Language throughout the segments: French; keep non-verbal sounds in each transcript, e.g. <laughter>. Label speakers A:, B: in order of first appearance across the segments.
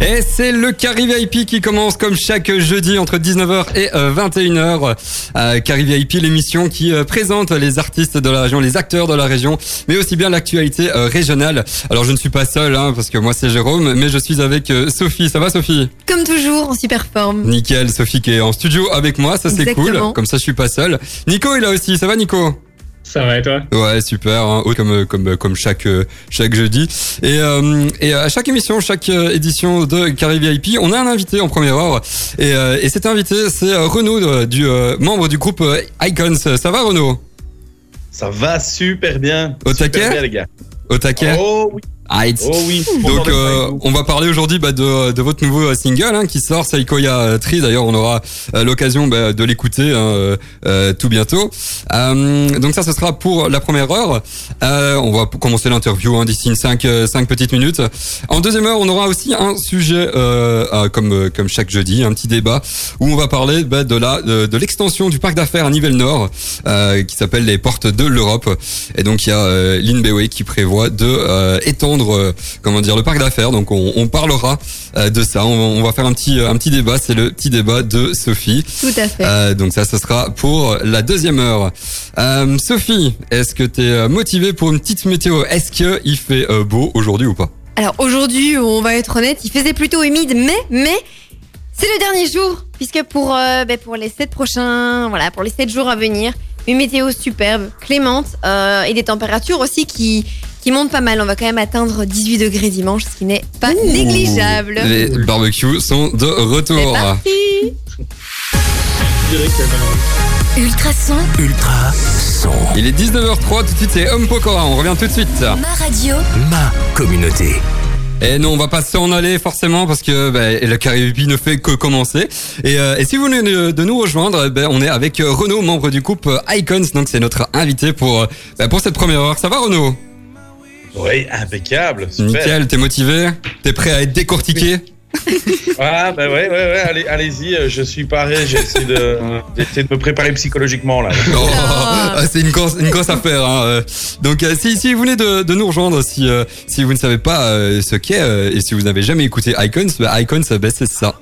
A: Et c'est le Carry VIP qui commence comme chaque jeudi entre 19h et 21h. Euh, VIP, l'émission qui euh, présente les artistes de la région, les acteurs de la région, mais aussi bien l'actualité euh, régionale. Alors je ne suis pas seul, hein, parce que moi c'est Jérôme, mais je suis avec euh, Sophie. Ça va Sophie?
B: Comme toujours, en super forme.
A: Nickel, Sophie qui est en studio avec moi, ça c'est cool. Comme ça je suis pas seul. Nico est là aussi, ça va Nico?
C: Ça va et toi?
A: Ouais, super, hein, comme comme comme chaque chaque jeudi. Et euh, et à chaque émission, chaque euh, édition de Carry VIP, on a un invité en première heure. Et euh, et cet invité, c'est Renaud du euh, membre du groupe Icons. Ça va Renaud?
D: Ça va super bien.
A: Au
D: Super
A: taquet?
D: bien, les gars.
A: Au taquet?
D: Oh oui. Oh oui.
A: Donc euh, on va parler aujourd'hui bah, de, de votre nouveau euh, single hein, qui sort, Saikoya euh, Tree. D'ailleurs, on aura euh, l'occasion bah, de l'écouter hein, euh, euh, tout bientôt. Euh, donc ça, ce sera pour la première heure. Euh, on va commencer l'interview hein, d'ici 5 cinq petites minutes. En deuxième heure, on aura aussi un sujet euh, euh, comme euh, comme chaque jeudi, un petit débat où on va parler bah, de la de, de l'extension du parc d'affaires à Nivelles Nord euh, qui s'appelle les portes de l'Europe. Et donc il y a euh, Lynn Bewey qui prévoit de euh, étendre euh, comment dire le parc d'affaires. Donc on, on parlera euh, de ça. On, on va faire un petit un petit débat. C'est le petit débat de Sophie.
B: Tout à fait.
A: Euh, donc ça, ce sera pour la deuxième heure. Euh, Sophie, est-ce que tu es motivée pour une petite météo? Est-ce que il fait euh, beau aujourd'hui ou pas?
B: Alors aujourd'hui, on va être honnête, il faisait plutôt humide, mais, mais, c'est le dernier jour, puisque pour, euh, ben, pour les 7 prochains, voilà, pour les 7 jours à venir, une météo superbe, clémente, euh, et des températures aussi qui, qui montent pas mal. On va quand même atteindre 18 degrés dimanche, ce qui n'est pas négligeable.
A: Les barbecues sont de
B: C'est
A: retour.
B: parti
E: Ultra son,
F: Ultra son.
A: Il est 19h03, tout de suite c'est Homme Pokora, on revient tout de suite.
E: ma radio,
F: Ma communauté.
A: Et non, on va pas s'en aller forcément parce que ben, le Caribe ne fait que commencer. Et, euh, et si vous venez de, nous rejoindre, ben, on est avec euh, Renaud, membre du groupe euh, Icons, donc c'est notre invité pour, ben, pour cette première heure. Ça va Renaud?
D: Oui, impeccable. Super.
A: Nickel, t'es motivé? T'es prêt à être décortiqué? <laughs>
D: Ah bah ouais, ouais, ouais. Allez, allez-y. euh, Je suis paré. J'ai essayé de, essayé de me préparer psychologiquement là.
A: Oh,
B: Ah.
A: c'est une grosse, une grosse affaire. Hein. euh. Donc, euh, si, si vous venez de, de nous rejoindre, si, euh, si vous ne savez pas euh, ce qu'est euh, et si vous n'avez jamais écouté Icons, bah, Icons, euh, bah, c'est ça.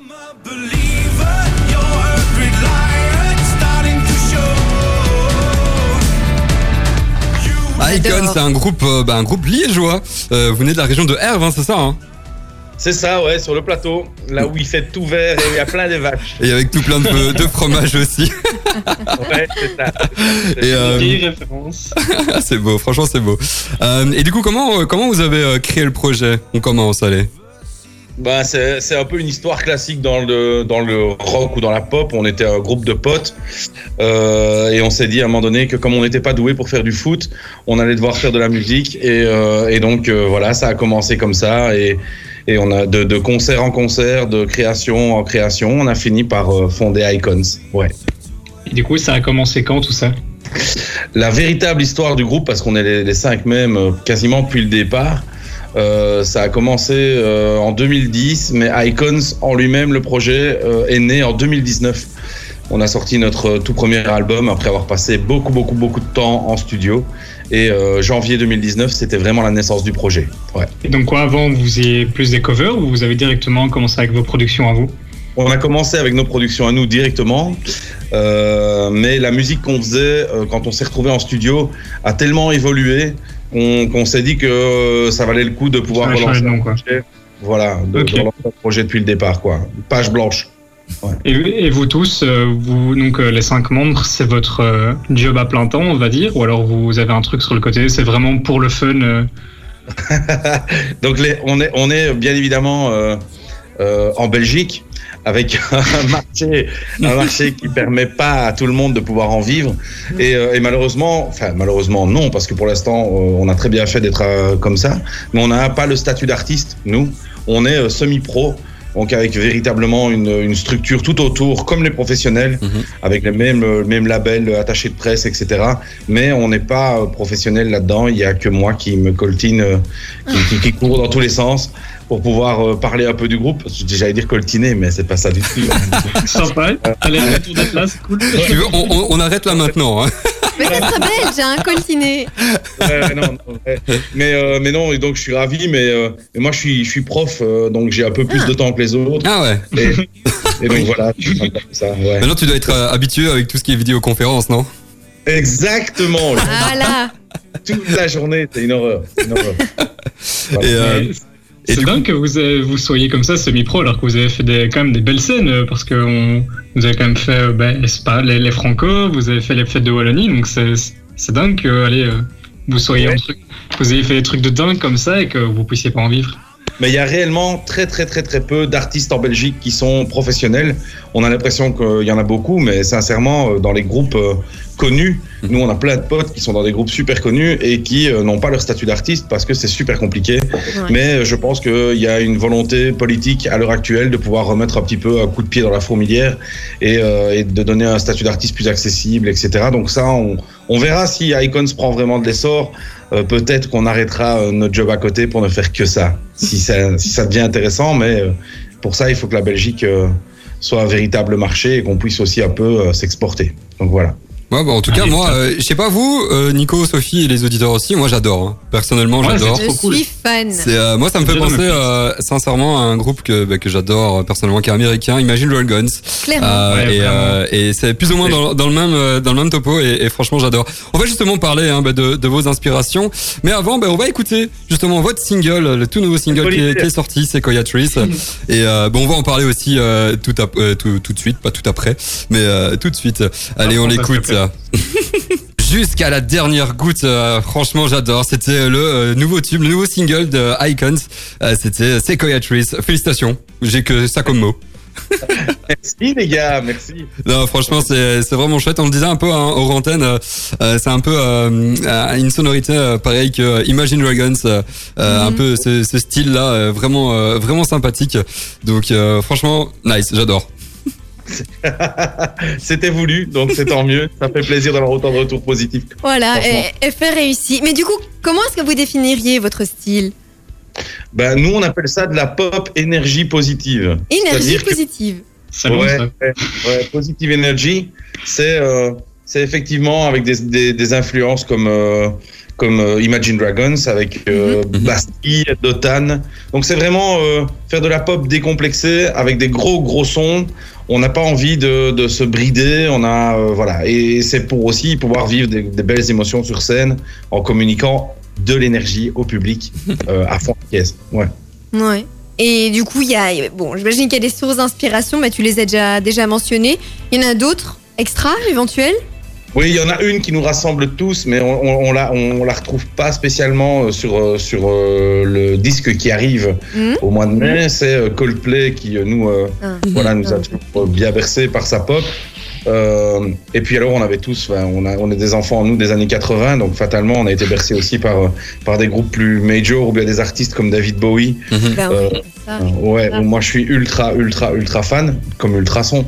A: Icons,
B: J'adore.
A: c'est un groupe, euh, bah, un groupe liégeois. Euh, vous venez de la région de Herve, hein, c'est ça hein
D: C'est ça, ouais, sur le plateau, là où il fait tout vert et il y a plein de vaches.
A: Et avec tout plein de, <laughs> de fromage aussi.
D: Ouais, c'est ça. <laughs>
A: Euh,
C: référence. <laughs>
A: c'est beau, franchement c'est beau. Euh, et du coup, comment, comment vous avez créé le projet? On commence, allez.
D: Bah, c'est un peu une histoire classique dans le, dans le rock ou dans la pop. On était un groupe de potes euh, et on s'est dit à un moment donné que comme on n'était pas doué pour faire du foot, on allait devoir faire de la musique. Et, euh, et donc euh, voilà, ça a commencé comme ça. Et, et on a de, de concert en concert, de création en création, on a fini par fonder Icons. Ouais.
C: Et du coup, ça a commencé quand tout ça?
D: La véritable histoire du groupe, parce qu'on est les, les cinq mêmes quasiment depuis le départ, euh, ça a commencé euh, en 2010, mais Icons en lui-même, le projet, euh, est né en 2019. On a sorti notre tout premier album après avoir passé beaucoup, beaucoup, beaucoup de temps en studio. Et janvier 2019, c'était vraiment la naissance du projet. Ouais.
C: Et donc quoi, avant, vous faisiez plus des covers ou vous avez directement commencé avec vos productions à vous?
D: On a commencé avec nos productions à nous directement, euh, mais la musique qu'on faisait euh, quand on s'est retrouvé en studio a tellement évolué qu'on s'est dit que euh, ça valait le coup de pouvoir relancer
C: nom,
D: un projet. Voilà, de, relancer un projet depuis le départ, quoi. Page blanche.
C: et, et vous tous, euh, vous donc euh, les cinq membres, c'est votre job à plein temps, on va dire, ou alors vous avez un truc sur le côté, c'est vraiment pour le fun. euh, <laughs>
D: Donc les, on, est, on est bien évidemment euh, euh, en Belgique avec <laughs> un marché, un marché qui permet pas à tout le monde de pouvoir en vivre. Et, euh, et malheureusement, enfin malheureusement non, parce que pour l'instant euh, on a très bien fait d'être euh, comme ça, mais on n'a pas le statut d'artiste. Nous, on est semi-pro. Donc avec véritablement une, une structure tout autour, comme les professionnels,
A: Mhm.
D: avec les mêmes, mêmes labels, attachés de presse, etc. Mais on n'est pas professionnel là-dedans. Il y a que moi qui me coltine, qui, qui, qui court dans tous les sens. Pour pouvoir euh, parler un peu du groupe. J'allais dire coltiner, mais c'est pas ça du tout. <laughs>
C: Sympa. Allez, retour d'être là, c'est cool.
A: Tu veux, on, on- on arrête là maintenant. hein.
B: Mais c'est très belge, hein, coltiné.
D: Ouais, non, non, ouais. Mais, euh, mais non, et donc je suis ravi, mais, euh, mais moi je suis, je suis prof, euh, donc j'ai un peu plus de temps que les autres.
A: Ah ouais.
D: Et, et donc voilà, je suis sympa comme ça. Ouais.
A: Maintenant, tu dois être euh, habitué avec tout ce qui est vidéoconférence, non?
D: Exactement,
B: Voilà.
D: toute la journée, c'est une horreur. c'est une horreur.
A: Et, euh,
C: Mais
A: et
C: C'est dingue que vous, avez- vous soyez comme ça semi-pro alors que vous avez fait des, quand même des belles scènes euh, parce que on- vous avez quand même fait euh, ben, pas, les, les Franco, vous avez fait les fêtes de Wallonie donc c'est c'est dingue que allez, euh, vous soyez
D: Ouais.
C: un truc, vous avez fait des trucs de dingue comme ça et que vous puissiez pas en vivre.
D: Mais il y a réellement très très très très peu d'artistes en Belgique qui sont professionnels. On a l'impression qu'il y en a beaucoup, mais sincèrement, euh, dans les groupes euh, connus, nous on a plein de potes qui sont dans des groupes super connus et qui euh, n'ont pas leur statut d'artiste parce que c'est super compliqué. Mais je pense qu'il y a une volonté politique à l'heure actuelle de pouvoir remettre un petit peu un coup de pied dans la fourmilière et, euh, et de donner un statut d'artiste plus accessible, etc. Donc ça, on, on verra si Icons prend vraiment de l'essor. Euh, Peut-être qu'on arrêtera euh, notre job à côté pour ne faire que ça, si ça, si ça devient intéressant. Mais euh, pour ça, il faut que la Belgique euh, soit un véritable marché et qu'on puisse aussi un peu euh, s'exporter. Donc voilà.
A: Ouais, bah, en tout cas,
C: Allez,
A: moi, euh, je sais pas vous, euh, Nico, Sophie et les auditeurs aussi, moi j'adore. hein. Personnellement,
C: Ouais,
A: j'adore.
C: c'est
B: Je
C: cool.
B: suis fan.
A: C'est euh, moi ça me fait penser euh, sincèrement à un groupe que bah, que j'adore euh, personnellement qui est américain Imagine Dragons
B: Clairement.
A: Euh,
C: Ouais,
A: et, euh, et c'est plus ou moins dans, dans le même euh, dans le même topo et, et franchement j'adore. On va justement parler hein, bah, de, de vos inspirations, mais avant bah, on va écouter justement votre single, le tout nouveau single qui est, qui est sorti, c'est Koya Trees <laughs> et euh, bon on va en parler aussi euh, tout, euh, tout tout de suite, pas tout après, mais euh, tout de suite. Allez
C: Ah,
A: on l'écoute. <laughs> Jusqu'à la dernière goutte, euh, franchement j'adore. C'était le euh, nouveau tube, le nouveau single de Icons. Euh, C'était Sequoia Trees. Félicitations. J'ai que ça comme mot. <laughs>
D: Merci les gars, merci.
A: Non, franchement, c'est c'est vraiment chouette. On le disait un peu hein, euh, euh, c'est un peu euh, euh, une sonorité euh, pareille que euh, Imagine Dragons. euh, euh, Un
B: Mhm.
A: peu ce, ce style-là, euh, vraiment, euh, vraiment sympathique. Donc, euh, franchement, nice. J'adore. <laughs>
D: C'était voulu, donc c'est tant mieux. Ça fait plaisir d'avoir autant de retours positifs.
B: Voilà, et- effet réussi. Mais du coup, comment est-ce que vous définiriez votre style?
D: Ben, nous, on appelle ça de la pop énergie positive.
B: Énergie
D: que-
B: positive.
C: C'est bon
D: ouais,
C: ça.
D: ouais, ouais, positive energy, c'est euh, c'est effectivement avec des, des, des influences comme euh, comme euh, Imagine Dragons, avec euh. Bastille, Dotan. Donc c'est vraiment euh, faire de la pop décomplexée avec des gros gros sons. On n'a pas envie de, de se brider. On a euh, voilà et c'est pour aussi pouvoir vivre des, des belles émotions sur scène en communiquant de l'énergie au public <laughs> à fond de caisse. Ouais.
B: Ouais. Et du coup, il y a. Bon, j'imagine qu'il y a des sources d'inspiration, mais tu les as déjà, déjà mentionnées. Il y en a d'autres extra, éventuels
D: Oui, il y en a une qui nous rassemble tous, mais on, on, on la, on, la retrouve pas spécialement euh, sur, euh, sur euh, le disque qui arrive
B: Mhm.
D: au mois de mai. C'est Coldplay qui nous, euh,
B: Ah.
D: voilà, nous a
B: Ah.
D: toujours bien bercé par sa pop. Euh, et puis alors on avait tous, enfin, on, a, on est des enfants nous des années 80, donc fatalement on a été bercé aussi par, par des groupes plus major ou bien des artistes comme David Bowie.
B: Ben,
D: Euh,
B: oui, c'est ça.
D: Euh, ouais, moi je suis ultra ultra ultra fan, comme Ultrason.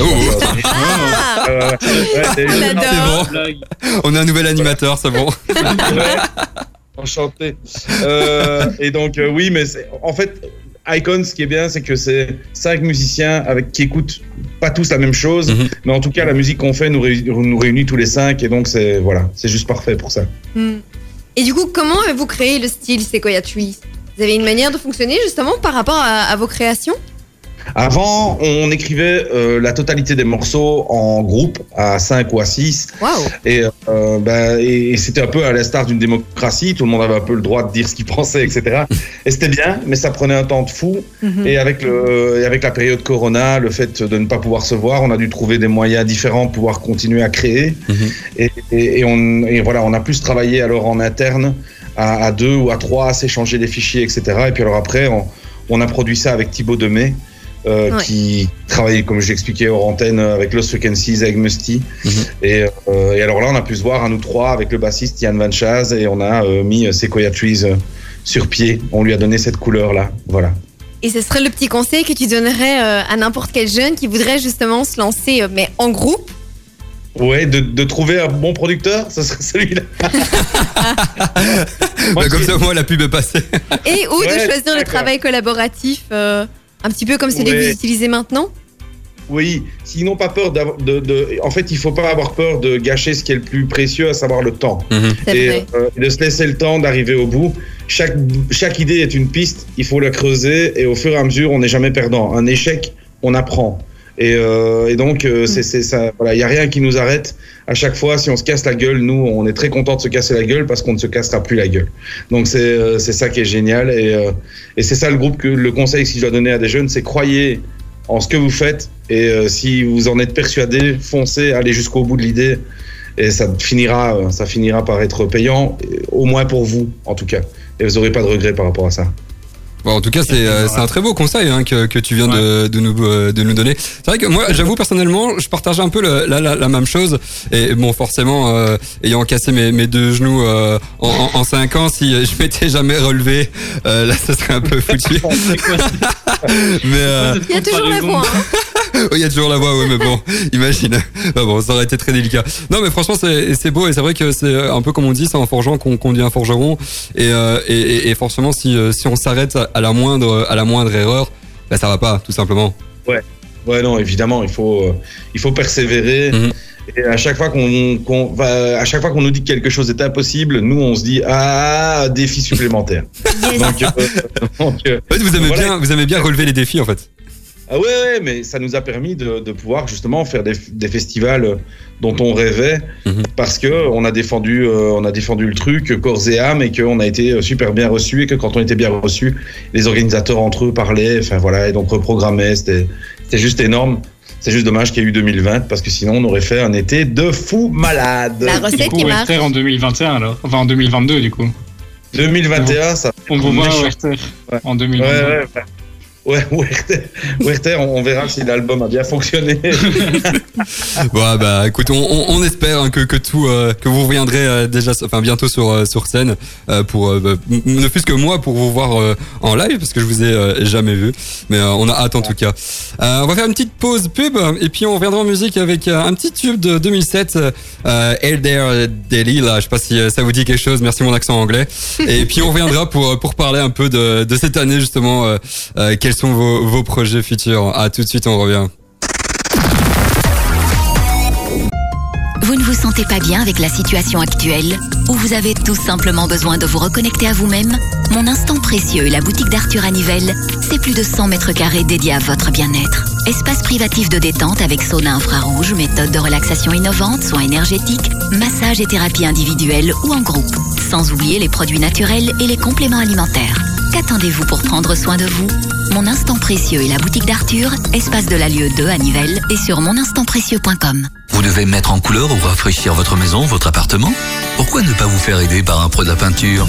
A: Oh,
B: Ah
D: Euh, ouais,
B: On
A: bon. On a un nouvel animateur, c'est bon.
D: Ouais. Enchanté. Euh, et donc, euh, oui, mais en fait, Icon, ce qui est bien, c'est que c'est cinq musiciens avec, qui écoutent pas tous la même chose,
A: Mhm.
D: mais en tout cas, la musique qu'on fait nous, réunit- nous réunit tous les cinq, et donc, c'est voilà, c'est juste parfait pour ça.
B: Hmm. Et du coup, comment avez-vous créé le style? Sequoia Trees Vous avez une manière de fonctionner justement par rapport à, à vos créations?
D: Avant, on écrivait euh, la totalité des morceaux en groupe, à 5 ou à 6,
B: Waouh
D: et, euh, ben, et, et c'était un peu à l'instar d'une démocratie, tout le monde avait un peu le droit de dire ce qu'il pensait, etc. <laughs> Et c'était bien, mais ça prenait un temps de fou.
B: Mhm.
D: Et avec, le, et avec la période Corona, le fait de ne pas pouvoir se voir, on a dû trouver des moyens différents pour pouvoir continuer à créer.
A: Mhm.
D: Et, et, et on, et voilà, on a plus travaillé alors en interne à, à deux ou à trois, à s'échanger des fichiers, etc. Et puis alors après, on, on a produit ça avec Thibaut Demey. Euh,
B: Ouais.
D: qui travaillait, comme je l'expliquais hors antenne, avec Lost Frequencies, avec Musty.
A: Mhm.
D: et, euh, et alors là, on a pu se voir à nous trois avec le bassiste Yann Van Chaz et on a euh, mis euh, Sequoia Trees euh, sur pied. On lui a donné cette couleur-là. Voilà.
B: Et ce serait le petit conseil que tu donnerais euh, à n'importe quel jeune qui voudrait justement se lancer, euh, mais en groupe?
D: Ouais, de, de trouver un bon producteur, ce serait <laughs> celui-là. <laughs>
A: Bah, comme ça, moi, la pub est passée.
B: Et ou de choisir le travail collaboratif, euh, un petit peu comme celui que
D: Ouais.
B: vous utilisez maintenant.
D: Oui, s'ils n'ont pas peur d'avoir de, de- En fait, il faut pas avoir peur de gâcher ce qui est le plus précieux, à savoir le temps.
A: Mhm.
D: Et euh, de se laisser le temps d'arriver au bout. Chaque, chaque idée est une piste, il faut la creuser et au fur et à mesure, on n'est jamais perdant. Un échec, on apprend. Et, euh, et donc, euh, c'est c'est ça. Voilà, il y a rien qui nous arrête. À chaque fois, si on se casse la gueule, nous, on est très content de se casser la gueule parce qu'on ne se cassera plus la gueule. Donc, c'est euh, c'est ça qui est génial. Et, et c'est ça le groupe que le conseil que je dois donner à des jeunes, c'est croyez en ce que vous faites. Et euh, si vous en êtes persuadé, foncez, allez jusqu'au bout de l'idée. Et ça finira, ça finira par être payant, au moins pour vous, en tout cas. Et vous n'aurez pas de regrets par rapport à ça.
A: Bon, en tout cas, c'est euh, c'est un très beau conseil hein, que, que tu viens de, de, nous, euh, de nous donner. C'est vrai que moi, j'avoue personnellement, je partage un peu le- la, la, la même chose. Et bon, forcément, euh, ayant cassé mes, mes deux genoux euh, en, en, en cinq ans, si je m'étais jamais relevé, euh, là, ça serait un peu foutu. <laughs> <laughs> Mais euh,
B: Il y a toujours la
C: comparaison <laughs>
A: il y a toujours la voix, ouais, mais bon, <laughs> imagine. Bon, ça aurait été très délicat. Non, mais franchement, c'est beau et c'est vrai que c'est un peu comme on dit, c'est en forgeant qu'on qu'on devient forgeron. Et, euh, et, et, et forcément, si, euh, si on s'arrête à la moindre, à la moindre erreur, bah ça va pas, tout simplement.
D: Ouais, non, évidemment, il faut, euh, il faut persévérer.
A: Mhm.
D: Et à chaque fois qu'on va, à chaque fois qu'on nous dit que quelque chose est impossible, nous on se dit ah défi supplémentaire. <laughs> Donc, euh, donc, euh,
A: En fait, vous aimez
D: Voilà.
A: bien, vous aimez bien relever les défis, en fait.
D: Ah ouais, ouais, mais ça nous a permis de, de pouvoir justement faire des, des festivals dont on rêvait
A: Mhm.
D: parce que on a défendu, euh, on a défendu le truc corps et âme et qu'on a été super bien reçu et que quand on était bien reçu, les organisateurs entre eux parlaient, enfin voilà, et donc reprogrammaient. C'était, c'était juste énorme. C'est juste dommage qu'il y ait eu 2020 parce que sinon on aurait fait un été de fou malade.
B: La
C: Du
B: recette
C: coup,
B: qui
C: on va
B: marche.
C: faire en 2021 alors. Enfin, en 2022 du coup.
D: 2021, ça.
C: On vous voit
D: Ouais.
C: en
D: Ouais,
C: 2022.
D: ouais, ouais. Ouais, <laughs> Werther, on, verra si l'album a bien fonctionné. <laughs>
A: Bon, bah, écoute, on, espère hein, que, que tout, euh, que vous reviendrez euh, déjà, enfin, bientôt sur, euh, sur scène, pour, bah, ne plus que moi pour vous voir en live, parce que je vous ai jamais vu. Mais on a hâte en tout cas. On va faire une petite pause pub, et puis on reviendra en musique avec un petit tube de 2007, euh, Elder Daily, là, je sais pas si ça vous dit quelque chose, merci mon accent anglais. Et puis on reviendra pour, pour parler un peu de, de cette année, justement, quels sont vos, projets futurs. À tout de suite, on revient.
E: Vous ne vous sentez pas bien avec la situation actuelle ou vous avez tout simplement besoin de vous reconnecter à vous-même? Mon instant précieux et la boutique d'Arthur à c'est plus de 100 mètres carrés dédiés à votre bien-être. Espace privatif de détente avec sauna infrarouge, méthode de relaxation innovante, soins énergétiques, massage et thérapie individuelle ou en groupe. Sans oublier les produits naturels et les compléments alimentaires. Qu'attendez-vous pour prendre soin de vous? Mon instant précieux et la boutique d'Arthur, espace de la Lieue 2 à Nivelles et sur moninstantprécieux.com.
F: Vous devez mettre en couleur ou rafraîchir votre maison, votre appartement? Pourquoi ne pas vous faire aider par un pro de la peinture?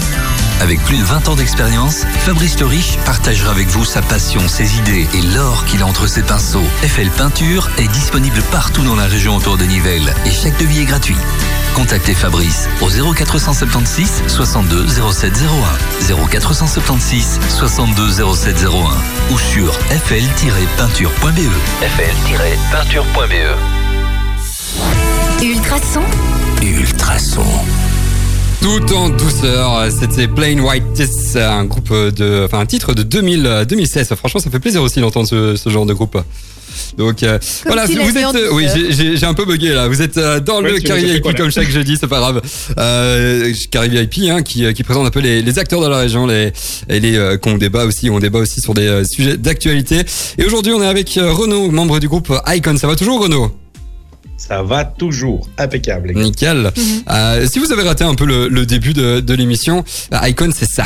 F: Avec plus de 20 ans d'expérience, Fabrice Le Riche partagera avec vous sa passion, ses idées et l'or qu'il a entre ses pinceaux. FL Peinture est disponible partout dans la région autour de Nivelles et chaque devis est gratuit. Contactez Fabrice au 0476 62 0701 0476 62 0701 ou sur fl-peinture.be fl-peinture.be
E: Ultrason
F: Ultrason.
A: Tout en douceur, c'était Plain White Tees, un groupe de, enfin un titre de 2000, euh, 2016. Franchement, ça fait plaisir aussi d'entendre ce, ce genre de groupe. Donc euh, voilà, vous êtes, euh, oui, j'ai- j'ai j'ai un peu bugué là. Vous êtes euh, dans
C: Ouais,
A: le Carry VIP comme chaque jeudi, c'est pas grave. Euh, Carry VIP, hein, qui, qui présente un peu les, les acteurs de la région, les, et les euh, qu'on débat aussi, on débat aussi sur des euh, sujets d'actualité. Et aujourd'hui, on est avec euh, Renaud, membre du groupe Icon. Ça va toujours, Renaud?
D: Ça va toujours impeccable. les gars.
A: Nickel. Euh, si vous avez raté un peu le, le début de, de l'émission, euh, Icon, c'est ça.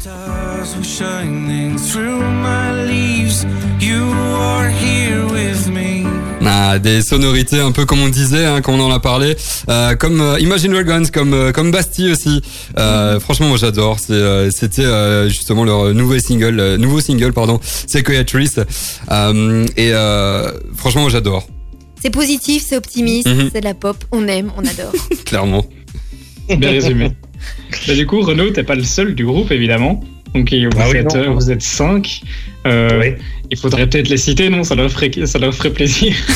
G: Stars were shining through my leaves. You are here with me.
A: Ah, des sonorités un peu comme on disait, hein, quand on en a parlé, euh, comme euh, Imagine Dragons, comme euh, comme Bastille aussi. Euh, Franchement, moi j'adore. C'est, euh, C'était euh, justement leur nouveau single, euh, nouveau single pardon, Sequoia Trees. Euh, et euh, franchement, moi j'adore,
B: C'est positif, c'est optimiste,
A: Mhm.
B: c'est de la pop, on aime, on adore. <laughs>
A: clairement.
C: Bien résumé. Bah, du coup, Renaud, t'es pas le seul du groupe, évidemment. Donc, vous,
D: Ah oui,
C: êtes,
D: non.
C: euh, vous êtes cinq. Euh,
D: Oui.
C: Il faudrait peut-être les citer, non? Ça leur, ferait, ça leur ferait plaisir. <laughs>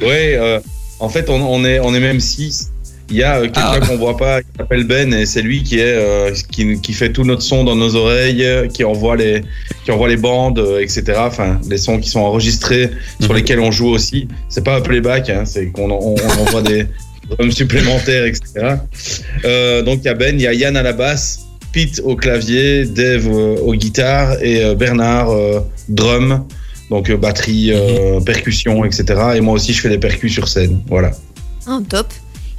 D: Ouais, euh, en fait, on, on est, on est même six. Il y a euh, quelqu'un
A: Ah.
D: qu'on voit pas, qui s'appelle Ben, et c'est lui qui est euh, qui, qui fait tout notre son dans nos oreilles, qui envoie les qui envoie les bandes, euh, etc. Enfin, les sons qui sont enregistrés, sur
A: Mhm.
D: lesquels on joue aussi. C'est pas un playback, hein, c'est qu'on on, on envoie des <laughs> drums supplémentaires, etc. Euh, donc il y a Ben, il y a Yann à la basse, Pete au clavier, Dave euh, aux guitares et euh, Bernard euh, drum. Donc euh, batterie, euh, percussion, etc. Et moi aussi, je fais des percus sur scène. Voilà.
B: Ah, top.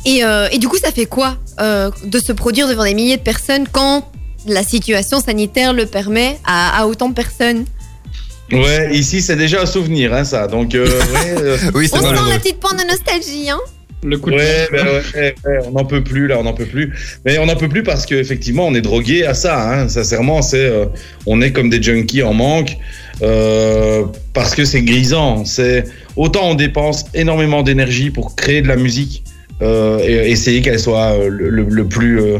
B: Et, euh, et du coup, ça fait quoi euh, de se produire devant des milliers de personnes quand la situation sanitaire le permet à, à autant de personnes?
D: Ouais, ici c'est déjà un souvenir, hein, ça. Donc, euh, <laughs> ouais, euh,
A: Oui, c'est
B: On sent la petite pointe de nostalgie, hein
C: Le coup de
D: ouais, ben ouais, ouais, ouais, on n'en peut plus là, on n'en peut plus. Mais on n'en peut plus parce qu'effectivement, on est drogué à ça. Hein. Sincèrement, c'est, euh, on est comme des junkies en manque euh, parce que c'est grisant. C'est autant on dépense énormément d'énergie pour créer de la musique euh, et essayer qu'elle soit euh, le, le- le plus euh,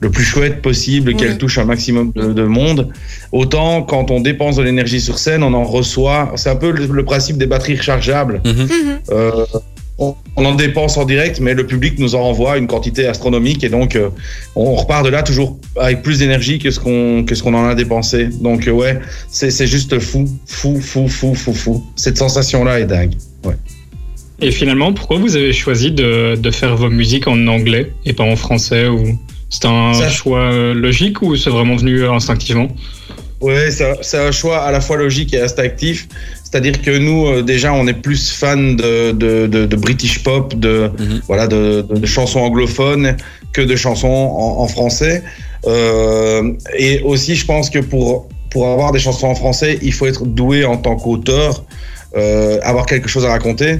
D: le plus chouette possible,
B: Ouais.
D: qu'elle touche un maximum de, de monde. Autant quand on dépense de l'énergie sur scène, on en reçoit. C'est un peu le, le principe des batteries rechargeables.
A: Mhm.
B: Mhm.
D: Euh, on, on en dépense en direct, mais le public nous en renvoie une quantité astronomique et donc euh, on repart de là toujours avec plus d'énergie que ce qu'on que ce qu'on en a dépensé. Donc euh, ouais, c'est c'est juste fou, fou, fou, fou, fou, fou. Cette sensation là est dingue.
C: Et finalement, pourquoi vous avez choisi de, de faire vos musiques en anglais et pas en français ou C'est un
D: Ça-
C: choix euh, logique ou c'est vraiment venu euh, instinctivement?
D: Ouais, c'est un- choix à la fois logique et instinctif. C'est-à-dire que nous, euh, déjà, on est plus fan de, de, de, de British pop, de,
A: Mhm.
D: voilà, de, de, de chansons anglophones que de chansons en, en français. Euh, et aussi, je pense que pour, pour avoir des chansons en français, il faut être doué en tant qu'auteur, euh, avoir quelque chose à raconter.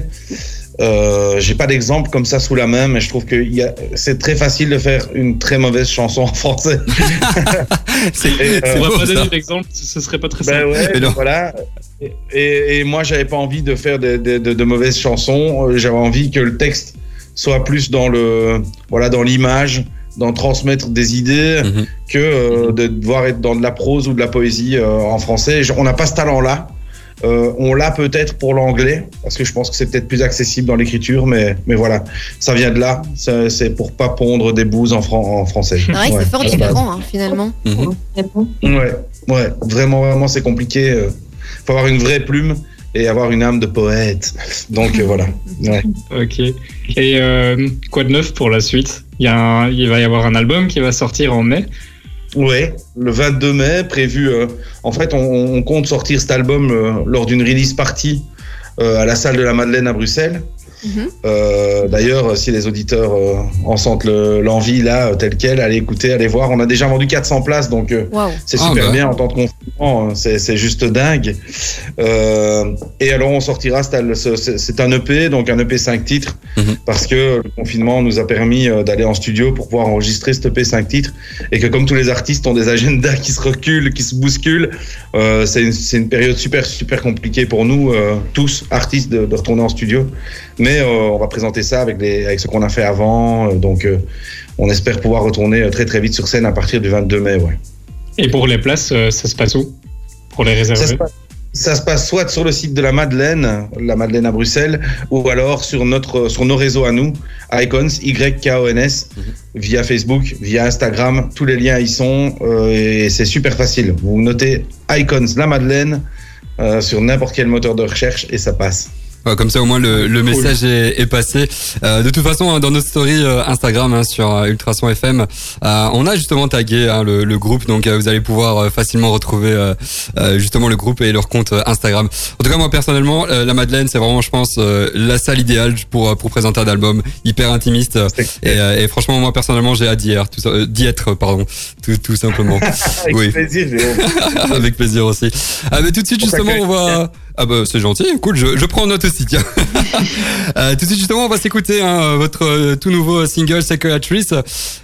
D: Euh, J'ai pas d'exemple comme ça sous la main, mais je trouve que c'est très facile de faire une très mauvaise chanson en français. <laughs>
A: C'est
D: euh,
C: On va pas
A: ça.
C: donner d'exemple, ce serait pas très simple.
D: Ben ouais,
A: Mais non.
D: voilà. Et, et- moi, j'avais pas envie de faire de, de- de- de mauvaises chansons. Euh, J'avais envie que le texte soit plus dans le, voilà, dans l'image, dans transmettre des idées,
A: Mhm.
D: que euh, de devoir être dans de la prose ou de la poésie euh, en français. Je- On n'a pas ce talent-là. Euh, on l'a peut-être pour l'anglais, parce que je pense que c'est peut-être plus accessible dans l'écriture, mais, mais voilà, ça vient de là. C'est pour pas pondre des bouses en, fran- en français. Ouais,
B: c'est fort différent, hein, finalement.
A: Mhm.
D: Ouais, ouais, vraiment, vraiment, c'est compliqué. euh. faut avoir une vraie plume et avoir une âme de poète. <laughs> Donc euh, voilà. Ouais.
C: Ok. Et euh, quoi de neuf pour la suite? Il, y a un- il va y avoir un album qui va sortir en mai.
D: Ouais, le 22 mai, prévu. euh, en fait, on, on compte sortir cet album euh, lors d'une release party euh, à la salle de la Madeleine à Bruxelles.
B: Mhm.
D: Euh, D'ailleurs, si les auditeurs euh, en sentent le- l'envie là, euh, telle quelle, allez écouter, allez voir. On a déjà vendu 400 places, donc euh. C'est
A: Ah,
D: super
A: bah.
D: bien en temps de c'est juste dingue. Euh, et alors on sortira, c'est un- EP, donc un EP 5 titres,
A: Mhm.
D: parce que le confinement nous a permis euh, d'aller en studio pour pouvoir enregistrer cet EP 5 titres, et que comme tous les artistes ont des agendas qui se reculent, qui se bousculent, euh, c'est une, période super super compliquée pour nous euh, tous artistes de, de retourner en studio. Mais on va présenter ça avec, les, avec ce qu'on a fait avant, donc on espère pouvoir retourner très très vite sur scène à partir du 22 mai. Ouais.
C: Et pour les places, euh, ça se passe où Pour les
D: Ça se,
C: réserver
D: passe, ça se passe soit sur le site de la Madeleine, la Madeleine à Bruxelles, ou alors sur, notre, sur nos réseaux à nous, Icons, Y-K-O-N-S, via Facebook, via Instagram. Tous les liens y sont euh, et c'est super facile. Vous notez Icons, la Madeleine, euh, sur n'importe quel moteur de recherche et ça passe.
A: Ouais, comme ça au moins le, le message est, est passé. Euh, de toute façon, hein, dans notre story euh, Instagram hein, sur euh, Ultrason FM, euh, on a justement tagué hein, le, le groupe, donc euh, vous allez pouvoir euh, facilement retrouver justement le groupe et leur compte Instagram. En tout cas, moi personnellement, euh, la Madeleine, c'est vraiment, je pense, euh, la salle idéale pour pour présenter un album hyper intimiste. Et, euh, et franchement, moi personnellement, j'ai hâte d'y être, euh, d'y être, pardon, tout, tout simplement. <laughs>
D: Avec
A: Oui.
D: plaisir. <laughs>
A: Avec plaisir aussi. Ah, mais tout de suite, justement, on va. Ah bah c'est gentil, cool, je, je prends note aussi, tiens. <laughs> Euh, tout de suite, justement, on va s'écouter hein, votre euh, tout nouveau single Psychiatrist,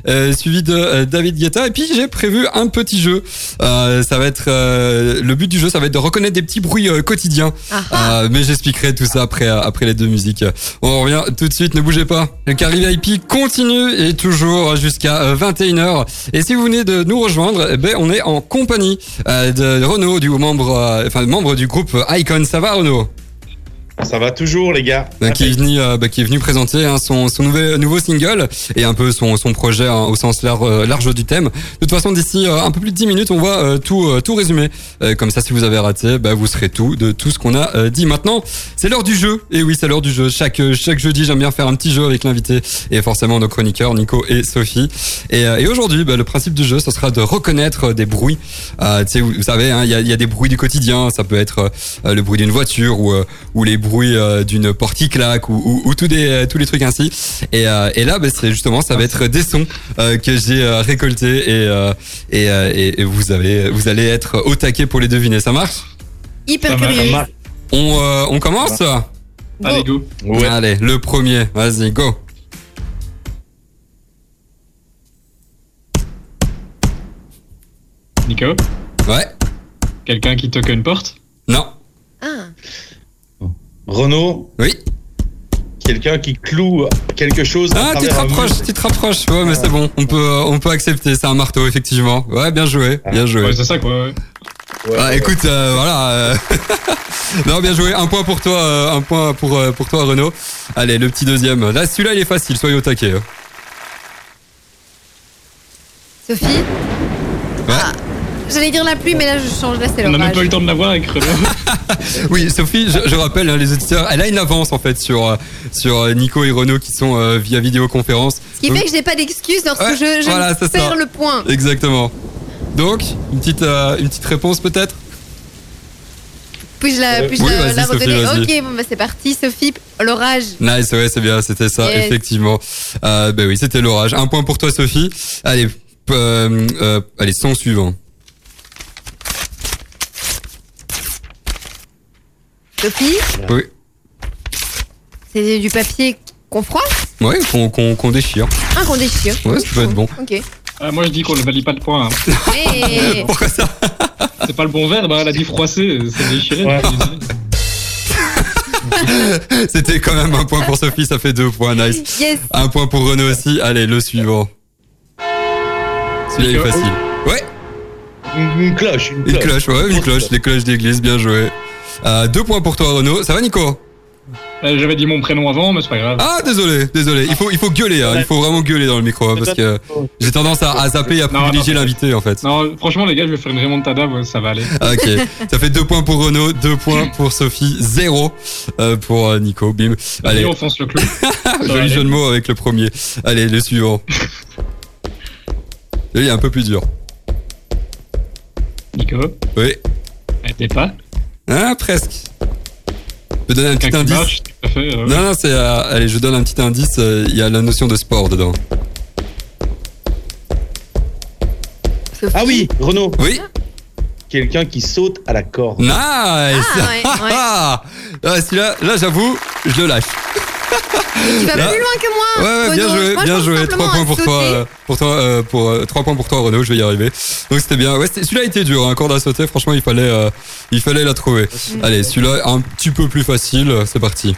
A: euh, suivi de David Guetta. Et puis j'ai prévu un petit jeu. Ça va être le but du jeu, ça va être de reconnaître des petits bruits quotidiens.
B: Ah
A: mais j'expliquerai tout ça après après les deux musiques. On revient tout de suite, ne bougez pas. Le Carré VIP continue et toujours jusqu'à euh, 21h. Et si vous venez de nous rejoindre, eh ben on est en compagnie de Renaud, du membre, enfin membre du groupe Icon. Ça va Renaud?
D: Ça va toujours, les gars.
A: bah, qui est venu, euh, bah, qui est venu présenter hein, son, son nouvel, nouveau single et un peu son, son projet hein, au sens euh, large du thème. De toute façon, d'ici euh, un peu plus de 10 minutes, on va euh, tout, tout résumer. Comme ça, si vous avez raté, bah, vous serez tout de tout ce qu'on a dit. Maintenant, c'est l'heure du jeu. Et oui, c'est l'heure du jeu. Chaque, chaque jeudi, j'aime bien faire un petit jeu avec l'invité et forcément nos chroniqueurs, Nico et Sophie. Et, aujourd'hui, bah, le principe du jeu, ce sera de reconnaître des bruits. Vous, savez, hein, il y, a, y a des bruits du quotidien. Ça peut être le bruit d'une voiture ou, ou les bruits euh, d'une porte qui claque ou, ou, ou tous des euh, tous les trucs ainsi. Et, euh, et là, bah, c'est justement, ça va être des sons euh, que j'ai euh, récoltés et, euh, et, euh, et, et vous avez vous allez être au taquet pour les deviner. Ça marche?
B: Hyper
C: Ça marche,
B: curieux.
D: marche.
A: On euh, on commence?
C: Allez, go.
D: Ouais.
A: Allez, le premier. Vas-y, go.
C: Nico,
A: Ouais.
C: quelqu'un qui toque une porte?
A: Non.
B: Ah.
D: Renaud,
A: Oui.
D: quelqu'un qui cloue quelque chose. à
A: Ah, tu te rapproches, tu te rapproches. Ouais, mais c'est bon. On peut, euh, on peut accepter. C'est un marteau, effectivement. Ouais, bien joué, bien joué.
C: Ouais, c'est ça quoi. ouais.
D: Ouais,
A: Ah,
D: ouais.
A: écoute, euh, voilà. euh, <laughs> non, bien joué. Un point pour toi, euh, un point pour pour toi, Renaud. Allez, le petit deuxième. Là, celui-là, il est facile. Soyez au taquet. hein.
B: Sophie
A: Ouais.
B: Ah, J'allais dire la pluie, mais là je change. Là c'est
C: On n'a même
B: l'orage.
C: pas eu le temps de la voir avec Renaud. <laughs>
A: Oui, Sophie, je, je rappelle hein, les auditeurs, elle a une avance en fait sur euh, sur euh, Nico et Renaud qui sont euh, via vidéoconférence.
B: Ce qui
A: Donc-
B: fait que je n'ai pas d'excuse lorsque
A: Ouais,
B: je, je
A: voilà,
B: perds le point.
A: Exactement. Donc, une petite euh, une petite réponse peut-être?
B: Puis-je la,
A: oui,
B: la,
A: vas-y,
B: la
A: Sophie,
B: redonner? Ok, bon bah c'est parti. Sophie, l'orage.
A: Nice, ouais, c'est bien, c'était ça,
B: Yes.
A: effectivement. Euh, ben oui, c'était l'orage. Un point pour toi, Sophie. Allez, euh, euh, allez, son suivant.
B: Sophie,
A: Oui.
B: c'est du papier qu'on froisse
A: Ouais, qu'on déchire.
B: Un qu'on déchire.
A: Ouais, ça peut être bon.
B: Ok.
C: Ah, moi je dis qu'on ne valide pas de points. hein.
B: Et... <laughs>
A: Pourquoi ça
C: C'est pas le bon verbe, hein, elle a dit froisser, c'est déchiré.
D: Ouais. <laughs>
A: C'était quand même un point pour Sophie, ça fait deux points, nice.
B: Yes.
A: Un point pour Renaud aussi. Allez, le suivant. Celui-là il est facile. Ouais,
D: Une, une cloche, une
A: une
D: cloche.
A: cloche, ouais, une cloche, les cloches d'église, bien joué. Euh, deux points pour toi, Renaud. Ça va, Nico
C: Euh, J'avais dit mon prénom avant, mais c'est pas grave.
A: Ah, désolé, désolé. Il faut, il faut gueuler, hein. il faut vraiment gueuler dans le micro, hein, parce que j'ai tendance à, à zapper et à privilégier l'invité, en fait.
C: Non, franchement les gars, je vais faire une remontada, ouais, ça va aller.
A: Ah, Ok, ça fait deux points pour Renaud, deux points pour Sophie, zéro euh, pour euh, Nico. Bim.
C: Allez,
A: Allez,
C: on fonce le clou. <laughs>
A: joli jeu de mots avec le premier. Allez, le suivant. <laughs> Lui, il est un peu plus dur.
C: Nico,
A: Oui.
C: t'es pas
A: Ah, presque. Je peux donner un petit indice.
C: marche, tout à fait.
A: Non, non, c'est. euh, allez, je donne un petit indice. euh, Il y a la notion de sport dedans.
B: Sophie.
D: Ah oui, Renaud,
A: Oui.
D: quelqu'un qui saute à la corde.
A: Nice.
B: Ah, ouais, ouais. <laughs>
A: Ah, celui-là, là, j'avoue, je le lâche.
B: Tu vas
A: Là-
B: plus loin que moi.
A: Ouais, ouais, bien joué,
B: Moi,
A: bien joué.
B: simplement
A: Trois points
B: à
A: pour toi, euh, pour toi, euh, pour euh, trois points pour toi, Renaud. Je vais y arriver. Donc c'était bien. Ouais, celui-là était dur. Un corde à sauter. Franchement, il fallait, euh, il fallait la trouver. Allez, celui-là un petit peu plus facile. C'est parti.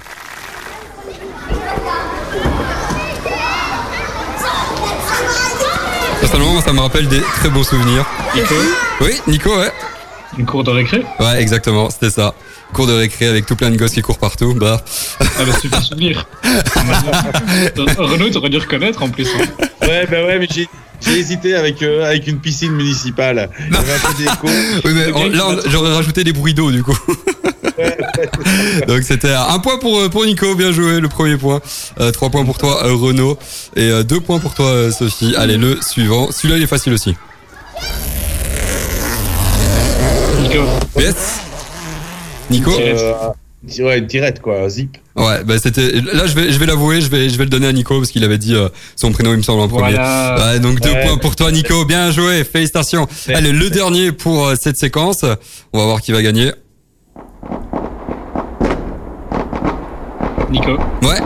A: Personnellement, ça me rappelle des très beaux souvenirs.
C: Nico,
A: Oui, Nico, ouais.
C: une cour de récré?
A: Ouais, exactement, c'était ça. Cours de récré avec tout plein de gosses qui courent partout. Bah,
C: Ah bah super souvenir. <laughs> Renaud, t'aurais dû reconnaître en plus. hein.
D: Ouais, bah ouais, mais j'ai j'ai hésité avec, euh, avec une piscine municipale. <laughs> Il y avait un peu
A: oui, mais on- là, j'aurais rajouté des bruits d'eau du coup. <laughs> Donc c'était un point pour euh, pour Nico, bien joué, le premier point. Euh, trois points pour toi, euh, Renaud, et euh, deux points pour toi, euh, Sophie. Allez, le suivant. Celui-là, il est facile aussi.
C: Nico,
A: Yes. Nico.
D: Euh, ouais, tirette, quoi, zip.
A: Ouais, bah c'était. Là, je vais, je vais l'avouer, je vais, je vais le donner à Nico parce qu'il avait dit euh, son prénom, il me semble en premier.
C: voilà.
A: Ouais, donc deux
D: Ouais.
A: points pour toi, Nico. Bien joué, félicitations. Allez, le dernier pour euh, cette séquence. On va voir qui va gagner.
C: Nico,
A: Ouais.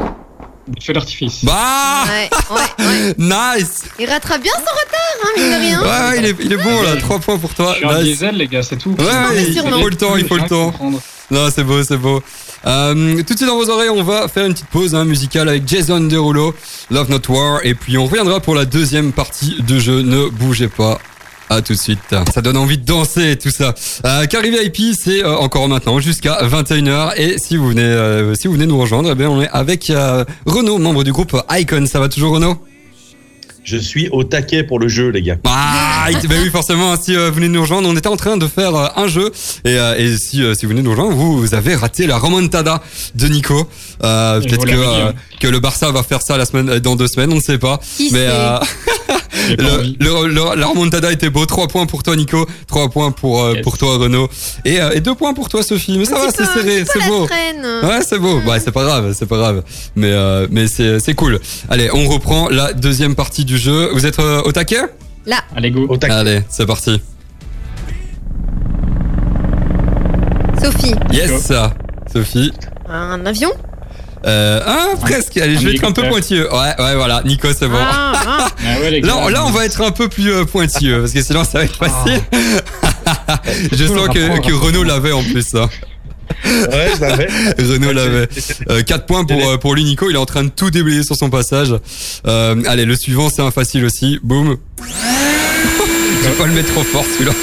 C: feu d'artifice.
A: Bah.
B: Ouais, ouais, ouais. <laughs>
A: Nice.
B: Il rattrape bien son retard, hein, mine de rien.
A: Ouais, ouais, il est, il est bon là. Trois points pour toi.
C: Je suis un diesel, les gars, c'est tout.
A: Ouais, ouais, il faut le temps, il faut le temps. Non, c'est beau, c'est beau. Euh, tout de suite dans vos oreilles, on va faire une petite pause hein, musicale avec Jason Derulo, Love Not War, et puis on reviendra pour la deuxième partie de jeu. Ne bougez pas. À tout de suite. Ça donne envie de danser tout ça. Euh, VIP, c'est euh, encore maintenant jusqu'à 21h. Et si vous venez, euh, si vous venez nous rejoindre, eh bien, on est avec euh, Renaud, membre du groupe Icon. Ça va toujours Renaud?
D: Je suis au taquet pour le jeu, les gars.
A: Ah, bah oui, forcément, si euh, vous venez nous rejoindre, on était en train de faire euh, un jeu. Et, euh, et si, euh, si vous venez nous rejoindre, vous, vous avez raté la remontada de Nico. Euh, Peut-être que, euh,
C: hein.
A: que le Barça va faire ça la semaine, dans deux semaines, on ne sait pas.
B: Qui
A: Mais <laughs> euh, le, le- le- la remontada était beau. 3 points pour toi, Nico. 3 points pour, euh,
C: Yes.
A: pour toi, Renaud. Et, euh, et 2 points pour toi, Sophie. Mais ça va, c'est serré, c'est beau.
B: traîne.
A: Ouais, c'est beau. Ouais, c'est pas grave, c'est pas grave. Mais, euh, mais c'est, c'est cool. Allez, on reprend la deuxième partie du jeu. Vous êtes euh, au taquet?
C: Allez, go.
D: Au taquet.
A: Allez, c'est parti.
B: Sophie,
A: Yes, Sophie.
B: un avion?
A: Euh, ah, presque. Allez, je
C: Un
A: vais être un peu pointilleux. Ouais, ouais, voilà. Nico, c'est bon.
B: Ah, ah. <laughs>
C: Ah ouais, les
A: Là,
C: gars.
A: là, on va être un peu plus euh, pointilleux parce que sinon, ça va être facile. <laughs> je sens que, que Renaud l'avait en plus. hein.
D: Ouais, je l'avais. <laughs>
A: Renaud l'avait. 4 points pour, euh, pour lui, Nico. Il est en train de tout déblayer sur son passage. Euh, allez, le suivant, c'est un facile aussi. Boum. je vais pas le mettre trop fort, celui-là.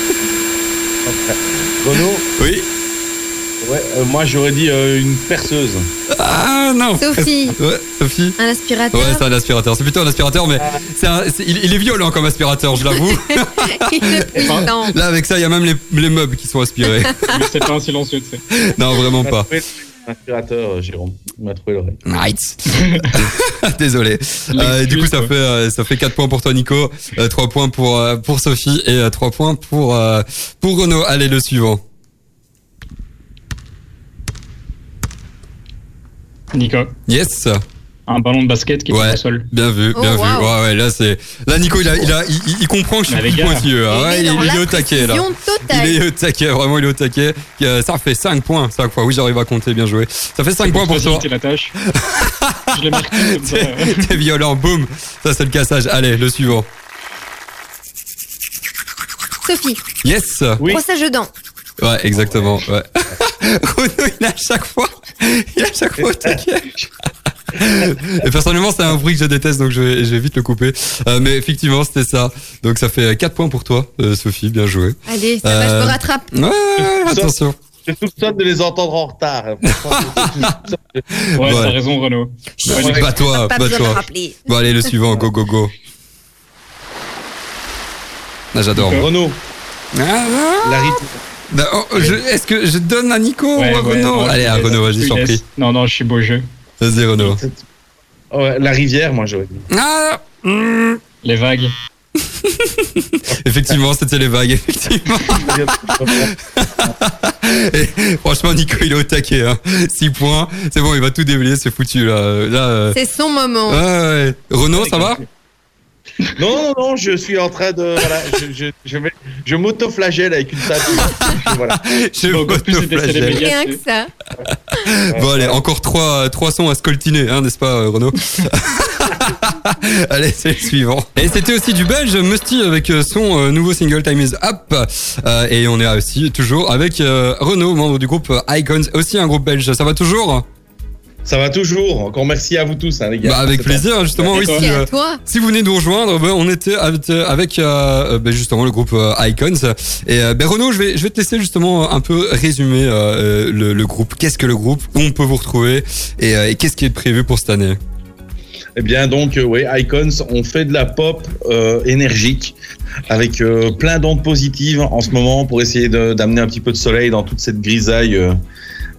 D: Renaud,
A: Oui.
D: Ouais, euh, moi j'aurais dit euh, une perceuse.
A: Ah, non.
B: Sophie, <laughs>
A: Ouais, Sophie.
B: un aspirateur.
A: Ouais, c'est un aspirateur. C'est plutôt un aspirateur, mais c'est un- c'est- il, il est violent comme aspirateur, je l'avoue. <laughs>
B: Il est <laughs> puissant.
A: Là, avec ça, il y a même les, les meubles qui sont aspirés.
C: Mais c'est pas un silencieux, tu sais.
A: non, vraiment pas.
D: trouvé L'aspirateur, euh, Jérôme. Il m'a trouvé l'oreille.
A: Right. Désolé. Euh, du coup, ça fait euh, ça fait 4 points pour toi, Nico. 3 points pour euh, pour Sophie et 3 points pour euh, pour Renaud. Allez, le suivant.
C: Nico,
A: Yes.
C: un ballon de basket qui est
A: Ouais.
C: au sol.
A: Bien vu,
B: Oh,
A: bien vu.
B: wow.
A: Ouais, ouais, là c'est là Nico, il a il a il, il comprend que je suis plus
C: gars.
A: pointilleux. hein. Ouais,
B: Il
A: il,
B: est
A: au taquet là.
B: totale.
A: Il est au taquet, vraiment il est au taquet. Euh, Ça fait 5 points, 5 fois. Oui, j'arrive à compter, bien joué. Ça fait 5 points pour toi.
C: la tâche. <laughs> je l'ai marqué comme ça.
A: T'es violent, boum. Ça c'est le cassage. Allez, le suivant.
B: Sophie,
A: Yes.
D: Oui.
B: brosse à jeux dents.
A: Ouais, exactement. Ouais. <laughs> Renaud, il est à chaque fois, <laughs> il est à chaque fois. Et personnellement, c'est un bruit que je déteste, donc je vais, je vais vite le couper. Euh, mais effectivement, c'était ça. Donc ça fait 4 points pour toi, euh, Sophie. Bien joué.
B: Allez, ça va, je
A: Euh,
B: me rattrape.
A: Ouais, ouais, ouais, attention.
D: Je soupçonne de les entendre en retard.
C: Ouais, <laughs>
A: Ouais.
C: t'as raison, Renaud.
B: Chut,
A: Bah toi,
B: Pas
A: bah toi. Bon, allez, le suivant. Go, go, go. Ah, j'adore.
D: Renaud,
A: Ah, ah.
D: la rythme.
A: Bah, oh, je- Est-ce que je donne à Nico ou à
C: ouais,
A: Renaud
C: non,
A: Allez,
C: je
A: à
C: laisse.
A: Renaud, vas-y,
C: Je
A: je t'en
C: laisse.
A: prie.
C: Non, non, je suis beau jeu.
A: Vas-y, Renaud.
D: Ouais, la rivière, moi j'aurais dit.
A: Ah, hmm.
C: Les vagues. <laughs>
A: Effectivement, c'était les vagues, effectivement. <laughs> Et franchement, Nico, il est au taquet. Hein. 6 points. C'est bon, il va tout déblayer, c'est foutu là. là euh,
B: C'est son moment.
A: ouais, ouais. Renaud, ça va
D: Non, non, non, je suis en train de. Voilà, je, je, je, vais- je m'auto-flagelle avec une table. voilà.
A: Je m'auto-flagelle.
B: Rien que ça.
A: Bon, allez, encore trois, trois sons à scoltiner, hein, n'est-ce pas, euh, Renaud <laughs> Allez, c'est le suivant. Et c'était aussi du belge, Musty, avec euh, son euh, nouveau single Time is Up. Euh, et on est aussi toujours avec euh, Renaud, membre du groupe Icons, aussi un groupe belge. Ça va toujours?
D: Ça va toujours. Encore merci à vous tous, hein, les gars.
A: bah, Avec plaisir, justement. Oui, si,
B: Merci
A: euh,
B: à toi.
A: Si vous venez nous rejoindre, ben, on était avec, avec euh, ben, justement le groupe euh, Icons. Et euh, ben, Renaud, je vais, je vais te laisser justement un peu résumer euh, le, le groupe. Qu'est-ce que le groupe? Où on peut vous retrouver? Et, euh, et qu'est-ce qui est prévu pour cette année?
D: Eh bien, donc, euh, ouais, Icons, on fait de la pop euh, énergique avec euh, plein d'ondes positives en ce moment pour essayer d'amener un petit peu de soleil dans toute cette grisaille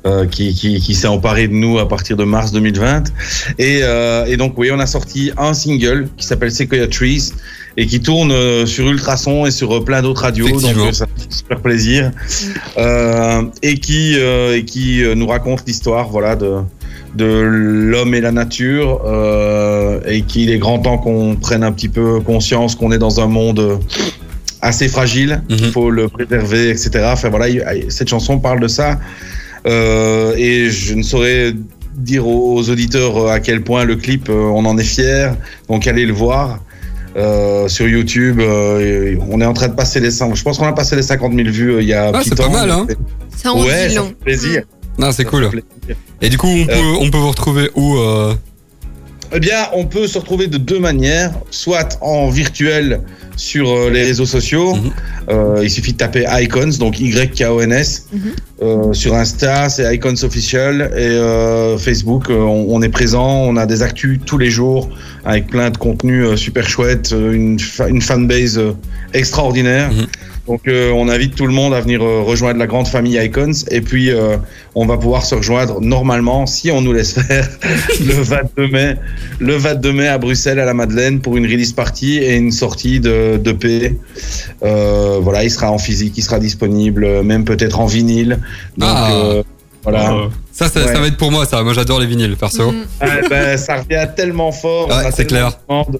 D: euh, qui, qui, qui s'est emparée de nous à partir de mars 2020. Et, euh, et donc, oui, on a sorti un single qui s'appelle Sequoia Trees et qui tourne euh, sur Ultrason et sur plein d'autres radios. Donc, ça fait super plaisir. Euh, et qui, euh, et qui nous raconte l'histoire, voilà, de de l'homme et la nature euh, et qu'il est grand temps qu'on prenne un petit peu conscience qu'on est dans un monde assez fragile,
A: Mhm.
D: il faut le préserver, etc. Enfin voilà, il- cette chanson parle de ça Euh, et je ne saurais dire aux, aux auditeurs à quel point le clip, euh, on en est fier. Donc allez le voir. Euh, sur YouTube, euh, on est en train de passer les 5. Je pense qu'on a passé les 50 000 vues euh, il y a
A: Ah,
D: petit
A: c'est pas mal, hein.
B: Ça en
D: Ouais,
B: dit long.
D: plaisir.
A: Non, c'est cool. Et du coup, on peut, on peut vous retrouver où euh...
D: Eh bien, on peut se retrouver de deux manières, soit en virtuel sur euh, les réseaux sociaux.
A: Mhm.
D: Euh, il suffit de taper Icons, donc Y-K-O-N-S.
B: Mhm.
D: Euh, sur Insta, c'est Icons Official. Et euh, Facebook, on, on est présent. On a des actus tous les jours avec plein de contenus super chouettes, une, fa- une fanbase extraordinaire.
A: Mhm.
D: Donc, euh, on invite tout le monde à venir euh, rejoindre la grande famille Icons. Et puis, euh, on va pouvoir se rejoindre normalement, si on nous laisse <laughs> faire, le 22 mai, le 22 mai à Bruxelles, à la Madeleine, pour une release party et une sortie de, de P. Euh, voilà, il sera en physique, il sera disponible, même peut-être en vinyle. Donc,
A: Ah.
D: euh, voilà.
C: Oh.
A: Ça, ça,
D: Ouais.
A: ça va être pour moi, ça. Moi, j'adore les vinyles, perso.
B: Mm.
D: Ouais, ben, ça revient tellement fort.
A: Ouais, c'est clair.
D: de.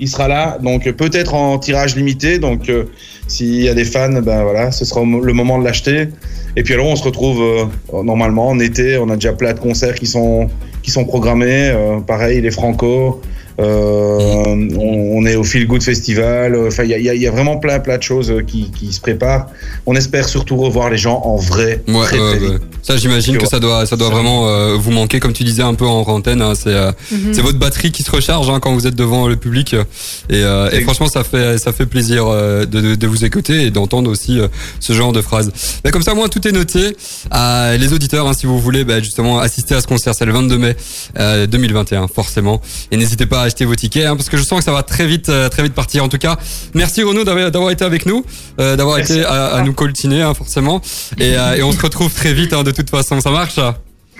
D: Il sera là, donc peut-être en tirage limité. Donc, euh, s'il y a des fans, ben voilà, ce sera le moment de l'acheter. Et puis alors, on se retrouve euh, normalement en été. On a déjà plein de concerts qui sont qui sont programmés. Euh, pareil, les Franco. Euh, on, on est au Feel Good Festival. Enfin, il y a, il y a- il y a vraiment plein plein de choses euh, qui, qui se préparent. On espère surtout revoir les gens en vrai.
A: Ouais,
D: très,
A: ouais,
D: très vite.
A: ouais. Ça, j'imagine que
D: vois.
A: ça doit, ça doit vraiment euh, vous manquer, comme tu disais un peu en antenne. hein, c'est, euh,
B: Mhm.
A: c'est votre batterie qui se recharge hein, quand vous êtes devant le public. Et, euh, franchement, ça fait, ça fait plaisir euh, de, de, de vous écouter et d'entendre aussi euh, ce genre de phrases. Mais comme ça, moi, tout est noté. Euh, les auditeurs, hein, si vous voulez bah, justement assister à ce concert, c'est le 22 mai euh, 2021, forcément. Et n'hésitez pas à acheter vos tickets, hein, parce que je sens que ça va très vite, euh, très vite partir. En tout cas, merci Renaud d'avoir été avec nous, euh, d'avoir été
D: à
A: nous coltiner, hein, forcément. Et, euh, et on se retrouve très vite, hein, de toute façon. Ça marche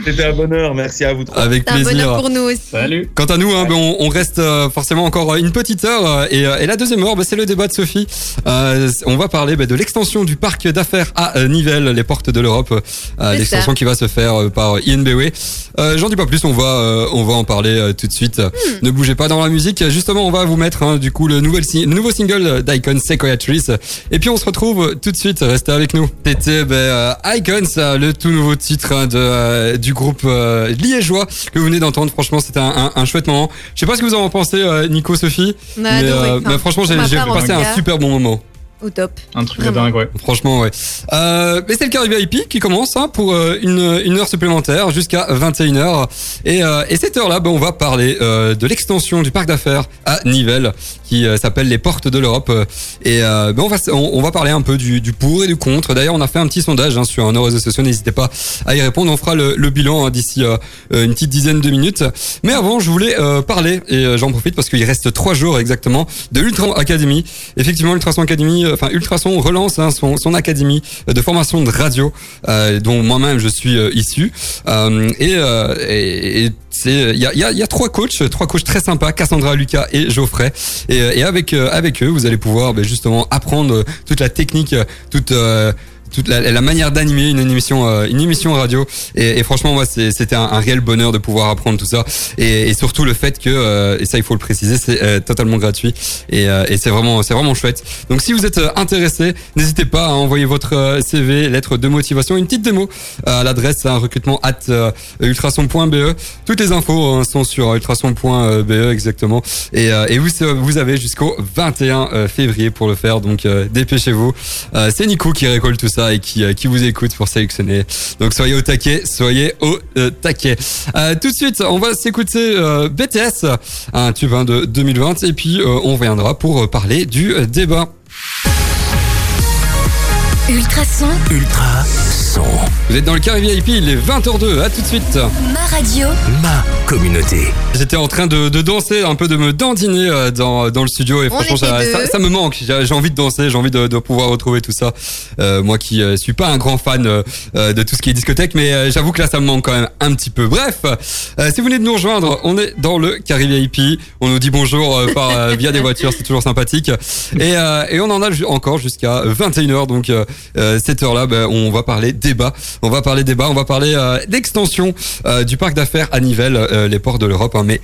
D: C'était un bonheur. Merci à vous trois.
A: Avec
B: C'est un bonheur
A: plaisir.
B: pour nous aussi.
C: Salut.
A: Quant à nous, hein, ben, on, on reste euh, forcément encore une petite heure euh, et, euh, et la deuxième heure, ben, c'est le débat de Sophie. Euh, on va parler ben, de l'extension du parc d'affaires à euh, Nivelles, les portes de l'Europe, euh, l'extension qui va se faire euh, par INBW. Euh, J'en dis pas plus, on va euh, on va en parler euh, tout de suite.
B: Hmm.
A: Ne bougez pas dans la musique. Justement, on va vous mettre hein, du coup le, nouvel, si- le nouveau single d'Icon Sequoia Trees. Et puis on se retrouve tout de suite. Restez avec nous. C'était ben, euh, Icons, euh, le tout nouveau titre hein, de, euh, du groupe euh, liégeois que vous venez d'entendre. Franchement, c'était un, un, un chouette moment. Je sais pas ce que vous en en pensez, euh, Nico, Sophie.
B: On a
A: mais,
B: adoré.
A: euh,
B: Enfin,
A: mais franchement, j'ai passé un super bon moment.
B: Au top.
C: Un truc de
B: Vraiment.
C: dingue, ouais.
A: Franchement, ouais. Euh, mais c'est le carré VIP qui commence hein, pour euh, une, une heure supplémentaire jusqu'à 21h. Et, euh, et cette heure-là, ben, on va parler euh, de l'extension du parc d'affaires à Nivelles qui euh, s'appelle les Portes de l'Europe. Et euh, ben, on, va, on, on va parler un peu du, du pour et du contre. D'ailleurs, on a fait un petit sondage hein, sur nos réseaux sociaux. N'hésitez pas à y répondre. On fera le, le bilan hein, d'ici une petite dizaine de minutes. Mais avant, je voulais euh, parler, et euh, j'en profite parce qu'il reste trois jours exactement, de Ultrason Academy. Effectivement, Ultrason Academy, euh, enfin Ultrason relance hein, son, son académie de formation de radio, euh, dont moi-même je suis euh, issu. Euh, et euh, il y a, y, y a trois coachs, trois coachs très sympas, Cassandra, Lucas et Geoffrey. Et, euh, avec euh, avec eux, vous allez pouvoir ben, justement apprendre euh, toute la technique, euh, toute euh, toute la, la manière d'animer une émission euh, une émission radio. Et, et franchement moi c'était un, un réel bonheur de pouvoir apprendre tout ça. Et, et surtout le fait que euh, et ça il faut le préciser c'est euh, totalement gratuit. Et, euh, et c'est vraiment c'est vraiment chouette. Donc si vous êtes euh, intéressé n'hésitez pas à envoyer votre euh, CV lettre de motivation une petite démo à l'adresse hein, recrutement at ultrason.be toutes les infos hein, sont sur ultrason.be exactement. Et, et vous vous avez jusqu'au 21 euh, février pour le faire. Donc dépêchez-vous. C'est Nico qui récolte tout ça et qui, euh, qui vous écoute pour sélectionner. Donc soyez au taquet, soyez au euh, taquet. Euh, tout de suite, on va s'écouter euh, BTS, un tube hein, de 2020, et puis on reviendra pour parler du euh, débat.
E: Ultrason,
H: Ultra son.
A: Vous êtes dans le carré VIP, il est 20h02, à tout de suite.
E: ma radio,
H: Ma communauté.
A: J'étais en train de, de danser, un peu de me dandiner euh, dans, dans le studio et
B: On
A: franchement ça, ça, ça me manque. J'ai envie de danser, j'ai envie de, de pouvoir retrouver tout ça. Euh, moi qui euh, suis pas un grand fan euh, euh, de tout ce qui est discothèque, mais euh, j'avoue que là ça me manque quand même un petit peu. Bref, euh, si vous venez de nous rejoindre, on est dans le Carré VIP. On nous dit bonjour euh, par euh, via des voitures, c'est toujours sympathique. Et, euh, et on en a encore jusqu'à 21h. Donc euh, cette heure-là, ben, on va parler débat. On va parler débat. On va parler euh, d'extension euh, du parc d'affaires à Nivelles, les ports de l'Europe. hein. mais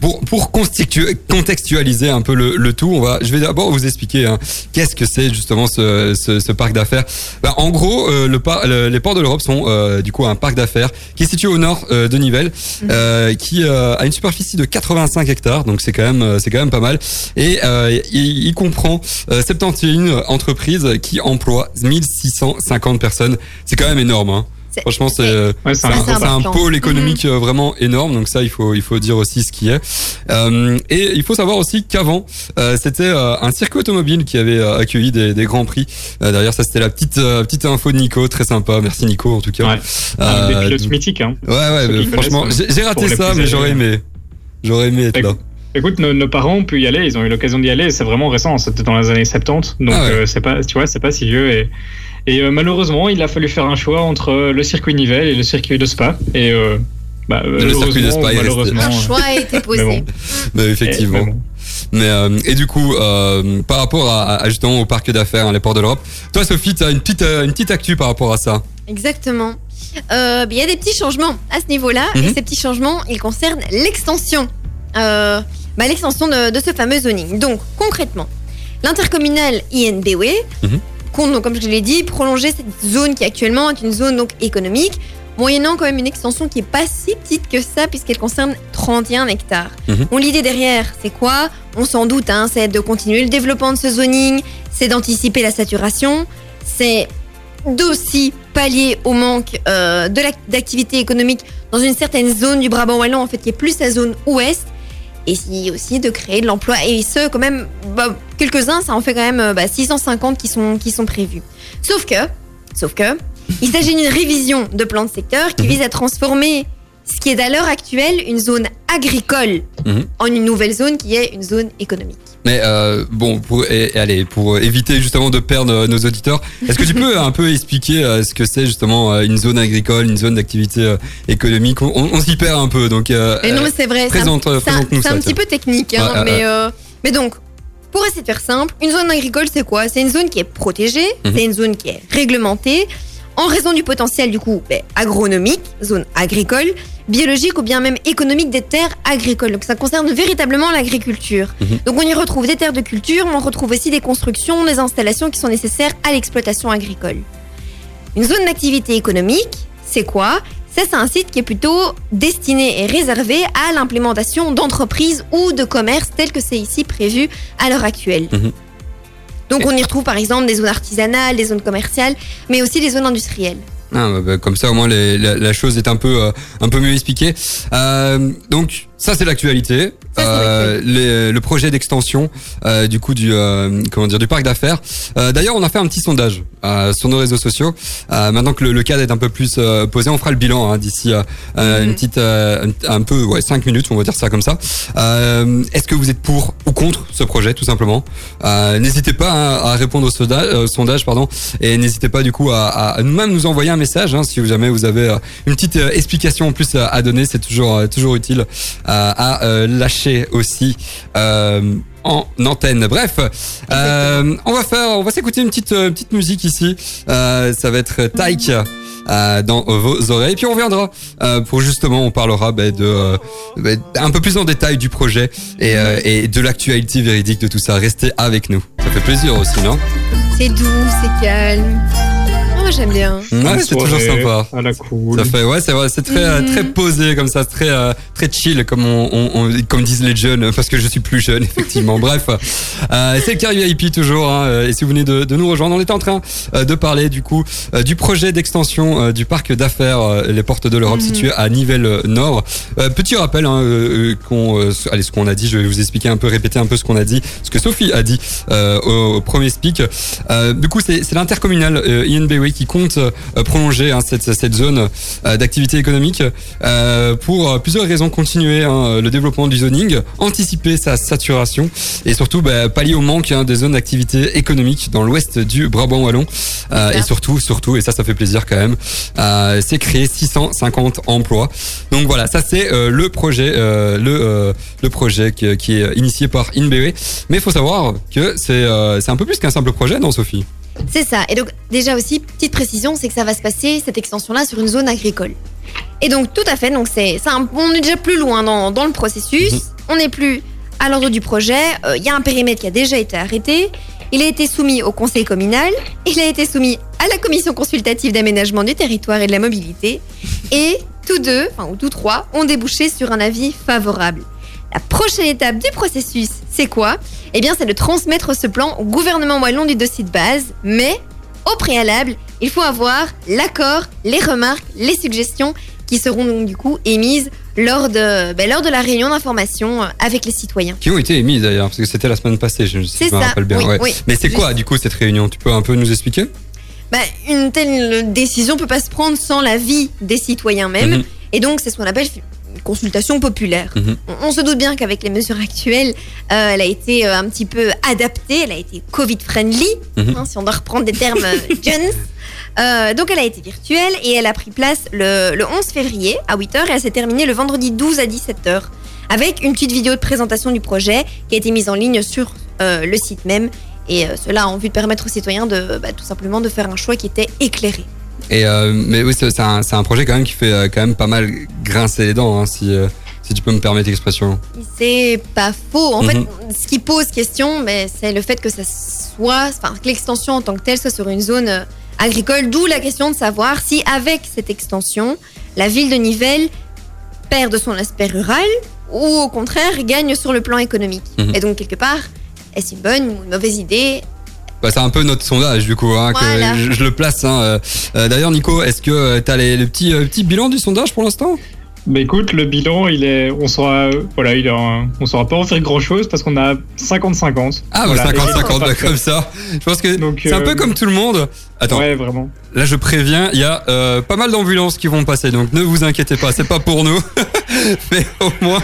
A: pour, pour contextualiser un peu le, le tout, on va, je vais d'abord vous expliquer hein, qu'est-ce que c'est justement ce, ce, ce parc d'affaires. Ben, en gros, euh, le par- le- les ports de l'Europe sont euh, du coup un parc d'affaires qui est situé au nord euh, de Nivelles, euh, qui euh, a une superficie de 85 hectares, donc c'est quand même euh, c'est quand même pas mal. Et euh, il, il comprend euh, 71 entreprises qui emploient 1650 personnes. C'est quand même énorme. Hein. Franchement, c'est euh,
C: Ouais, c'est un-
A: pôle économique euh, vraiment énorme, donc ça il faut il faut dire aussi ce qui est. Euh, et il faut savoir aussi qu'avant euh, c'était euh, un circuit automobile qui avait euh, accueilli des, des grands prix. Euh, D'ailleurs ça c'était la petite euh, petite info de Nico, très sympa. Merci Nico en tout cas.
C: Ouais.
A: Euh,
C: des pilotes mythiques. Hein.
A: ouais ouais, franchement j'ai raté ça, mais j'aurais aimé j'aurais aimé être là.
C: Écoute, nos, nos parents ont pu y aller, ils ont eu l'occasion d'y aller, c'est vraiment récent, c'était dans les années 70, donc
A: Ah ouais.
C: euh, c'est pas, tu vois, c'est pas si vieux. Et, et euh, malheureusement, il a fallu faire un choix entre euh, le circuit Nivelles et le circuit de Spa. Et euh, bah,
A: Le circuit de Spa
C: malheureusement.
B: Un
C: euh,
B: choix a été <laughs> posé.
C: Mais bon.
A: Mais effectivement.
C: et- mais bon.
A: Mais euh, et du coup, euh, par rapport à, à justement au parc d'affaires, hein, les ports de l'Europe, toi Sophie, tu as une petite euh, une petite actu par rapport à ça.
B: Exactement. Euh, Il y a des petits changements à ce niveau-là,
A: Mhm.
B: et ces petits changements, ils concernent l'extension. Euh, bah, l'extension de, de ce fameux zoning. Donc, concrètement, l'intercommunal INBW
A: Mhm.
B: Compte, donc, comme je l'ai dit, prolonger cette zone qui actuellement est une zone donc, économique, moyennant quand même une extension qui est pas si petite que ça, puisqu'elle concerne 31 hectares. Bon, l'idée derrière, c'est quoi? On s'en doute, hein, c'est de continuer le développement de ce zoning, c'est d'anticiper la saturation, c'est d'aussi pallier au manque euh, d'activité économique dans une certaine zone du Brabant wallon, en fait, qui est plus la zone ouest, et si aussi de créer de l'emploi, et ce, quand même, bah, quelques-uns, ça en fait quand même euh, bah, 650 qui sont, qui sont prévus. Sauf que, sauf que, il s'agit d'une révision de plan de secteur qui
A: Mhm.
B: vise à transformer ce qui est à l'heure actuelle une zone agricole
A: Mhm.
B: en une nouvelle zone qui est une zone économique.
A: Mais euh, bon, pour et, et allez, pour éviter justement de perdre euh, nos auditeurs, est-ce que tu peux <laughs> un peu expliquer euh, ce que c'est justement une zone agricole, une zone d'activité euh, économique? On, on s'y perd un peu, donc.
B: Non, mais c'est vrai, c'est un-
A: présente, ça,
B: petit peu technique, hein,
A: Ouais,
B: mais, mais donc, pour essayer de faire simple, une zone agricole, c'est quoi? C'est une zone qui est protégée,
A: Mhm.
B: c'est une zone qui est réglementée, en raison du potentiel, du coup, ben, agronomique, zone agricole, biologique ou bien même économique des terres agricoles. Donc ça concerne véritablement l'agriculture.
A: Mhm.
B: Donc on y retrouve des terres de culture, mais on retrouve aussi des constructions, des installations qui sont nécessaires à l'exploitation agricole. Une zone d'activité économique, c'est quoi? Ça, c'est un site qui est plutôt destiné et réservé à l'implémentation d'entreprises ou de commerces tels que c'est ici prévu à l'heure actuelle.
A: Mhm.
B: Donc on y retrouve par exemple des zones artisanales, des zones commerciales, mais aussi des zones industrielles.
A: Ah, bah, bah, comme ça, au moins, les- la, la chose est un peu, euh, un peu mieux expliquée. Euh, donc, ça, c'est l'actualité. Euh, les- le projet d'extension, euh, du coup, du, euh, comment dire, du parc d'affaires. Euh, D'ailleurs, on a fait un petit sondage euh, sur nos réseaux sociaux. Euh, maintenant que le, le cadre est un peu plus euh, posé, on fera le bilan hein, d'ici euh, euh,
B: Mhm.
A: une petite, euh, un, peu, ouais, cinq minutes, on va dire ça comme ça. Euh, Est-ce que vous êtes pour ou contre ce projet, tout simplement euh, N'hésitez pas hein, à répondre au sondage, euh, sondage pardon, et n'hésitez pas du coup à, à même nous envoyer un message hein, si jamais vous avez une petite explication en plus à, à donner, c'est toujours toujours utile euh, à euh, aussi. euh, en antenne. Bref, euh, on va faire, on va s'écouter une petite euh, petite musique ici. Euh, ça va être Taïk euh, dans vos oreilles. Puis on reviendra pour justement, on parlera bah, de bah, un peu plus en détail du projet et, euh, et de l'actualité véridique de tout ça. Restez avec nous. Ça fait plaisir aussi, non?
B: C'est doux, c'est calme. Moi j'aime bien.
A: Ouais, c'est toujours sympa.
C: À la cool.
A: Ça fait, ouais, c'est vrai, c'est très,
B: Mhm.
A: très posé comme ça, c'est très, euh, très chill comme on, on- on- comme disent les jeunes, parce que je suis plus jeune <laughs> effectivement. Bref, euh, c'est le Carrier IP toujours. Hein, euh, et si vous venez de, de nous rejoindre, on est en train euh, de parler du coup du projet d'extension du parc d'affaires les Portes de l'Europe
B: Mhm.
A: situé à Nivelles Nord. Euh, petit rappel, hein, euh, euh, qu'on, euh, allez, ce qu'on a dit, je vais vous expliquer un peu, répéter un peu ce qu'on a dit, ce que Sophie a dit euh, au, au premier speak. Euh, du coup, c'est c'est l'intercommunal euh, INBW qui compte euh, prolonger hein, cette, cette zone euh, d'activité économique euh, pour plusieurs raisons. Continuer hein, le développement du zoning, anticiper sa saturation et surtout bah, pallier au manque hein, des zones d'activité économique dans l'ouest du Brabant wallon. Euh, et surtout, surtout, et ça, ça fait plaisir quand même, euh, c'est créer 650 emplois. Donc voilà, ça c'est euh, le projet, le le projet qui, qui est initié par INBW. Mais il faut savoir que c'est c'est un peu plus qu'un simple projet, non, Sophie?
B: C'est ça. Et donc, déjà aussi, petite précision, c'est que ça va se passer, cette extension-là, sur une zone agricole. Et donc, tout à fait, donc c'est, un- on est déjà plus loin dans, dans le processus.
A: Mhm.
B: On n'est plus à l'ordre du projet. Euh, Il y a un périmètre qui a déjà été arrêté. Il a été soumis au conseil communal. Il a été soumis à la commission consultative d'aménagement du territoire et de la mobilité. Et tous deux, enfin, ou tous trois, ont débouché sur un avis favorable. La prochaine étape du processus, c'est quoi? Eh bien, c'est de transmettre ce plan au gouvernement wallon du dossier de base, mais au préalable, il faut avoir l'accord, les remarques, les suggestions qui seront donc du coup émises lors de, ben, lors de la réunion d'information euh, avec les citoyens.
A: Qui ont été émises d'ailleurs, parce que c'était la semaine passée, je, si je me rappelle bien.
B: oui,
A: ouais.
B: oui.
A: Mais c'est quoi du coup cette réunion? Tu peux un peu nous expliquer?
B: Bah, une telle décision peut pas se prendre sans l'avis des citoyens même.
A: Mhm.
B: Et donc, c'est ce qu'on appelle consultation populaire.
A: Mhm.
B: On, on se doute bien qu'avec les mesures actuelles, euh, elle a été euh, un petit peu adaptée, elle a été Covid-friendly,
A: Mhm.
B: hein, si on doit reprendre des termes euh, <laughs> jeunes. Donc, elle a été virtuelle et elle a pris place le, le 11 février à 8h et elle s'est terminée le vendredi 12 à 17h avec une petite vidéo de présentation du projet qui a été mise en ligne sur le site même. Et cela en vue de permettre aux citoyens de bah, tout simplement de faire un choix qui était éclairé.
A: Et euh, mais oui, c'est un, projet quand même qui fait euh, quand même pas mal grincer les dents, hein, si euh, si tu peux me permettre l'expression.
B: C'est pas faux. En
A: Mhm.
B: fait, ce qui pose question, ben, c'est le fait que ça soit, enfin, que l'extension en tant que telle soit sur une zone agricole. D'où la question de savoir si, avec cette extension, la ville de Nivelles perd de son aspect rural ou au contraire gagne sur le plan économique.
A: Mhm.
B: Et donc quelque part, est-ce une bonne ou une mauvaise idée
A: Bah, c'est un peu notre sondage du coup, hein, que je, je le place. hein, euh. Euh, D'ailleurs, Nico, est-ce que tu as les, le petit, euh, petit bilan du sondage pour l'instant?
C: Bah écoute, le bilan, il est, on saura, voilà, il est, un- on saura pas en faire grand chose parce qu'on a 50-50.
A: Ah,
C: Voilà,
A: bah, 50-50,
C: et-
A: bah, comme ça. Je pense que
C: Donc,
A: c'est un
C: euh,
A: peu comme tout le monde. Attends,
C: Ouais, vraiment.
A: là je préviens, il y a euh, pas mal d'ambulances qui vont passer, donc ne vous inquiétez pas, c'est pas pour nous. <laughs> mais au moins.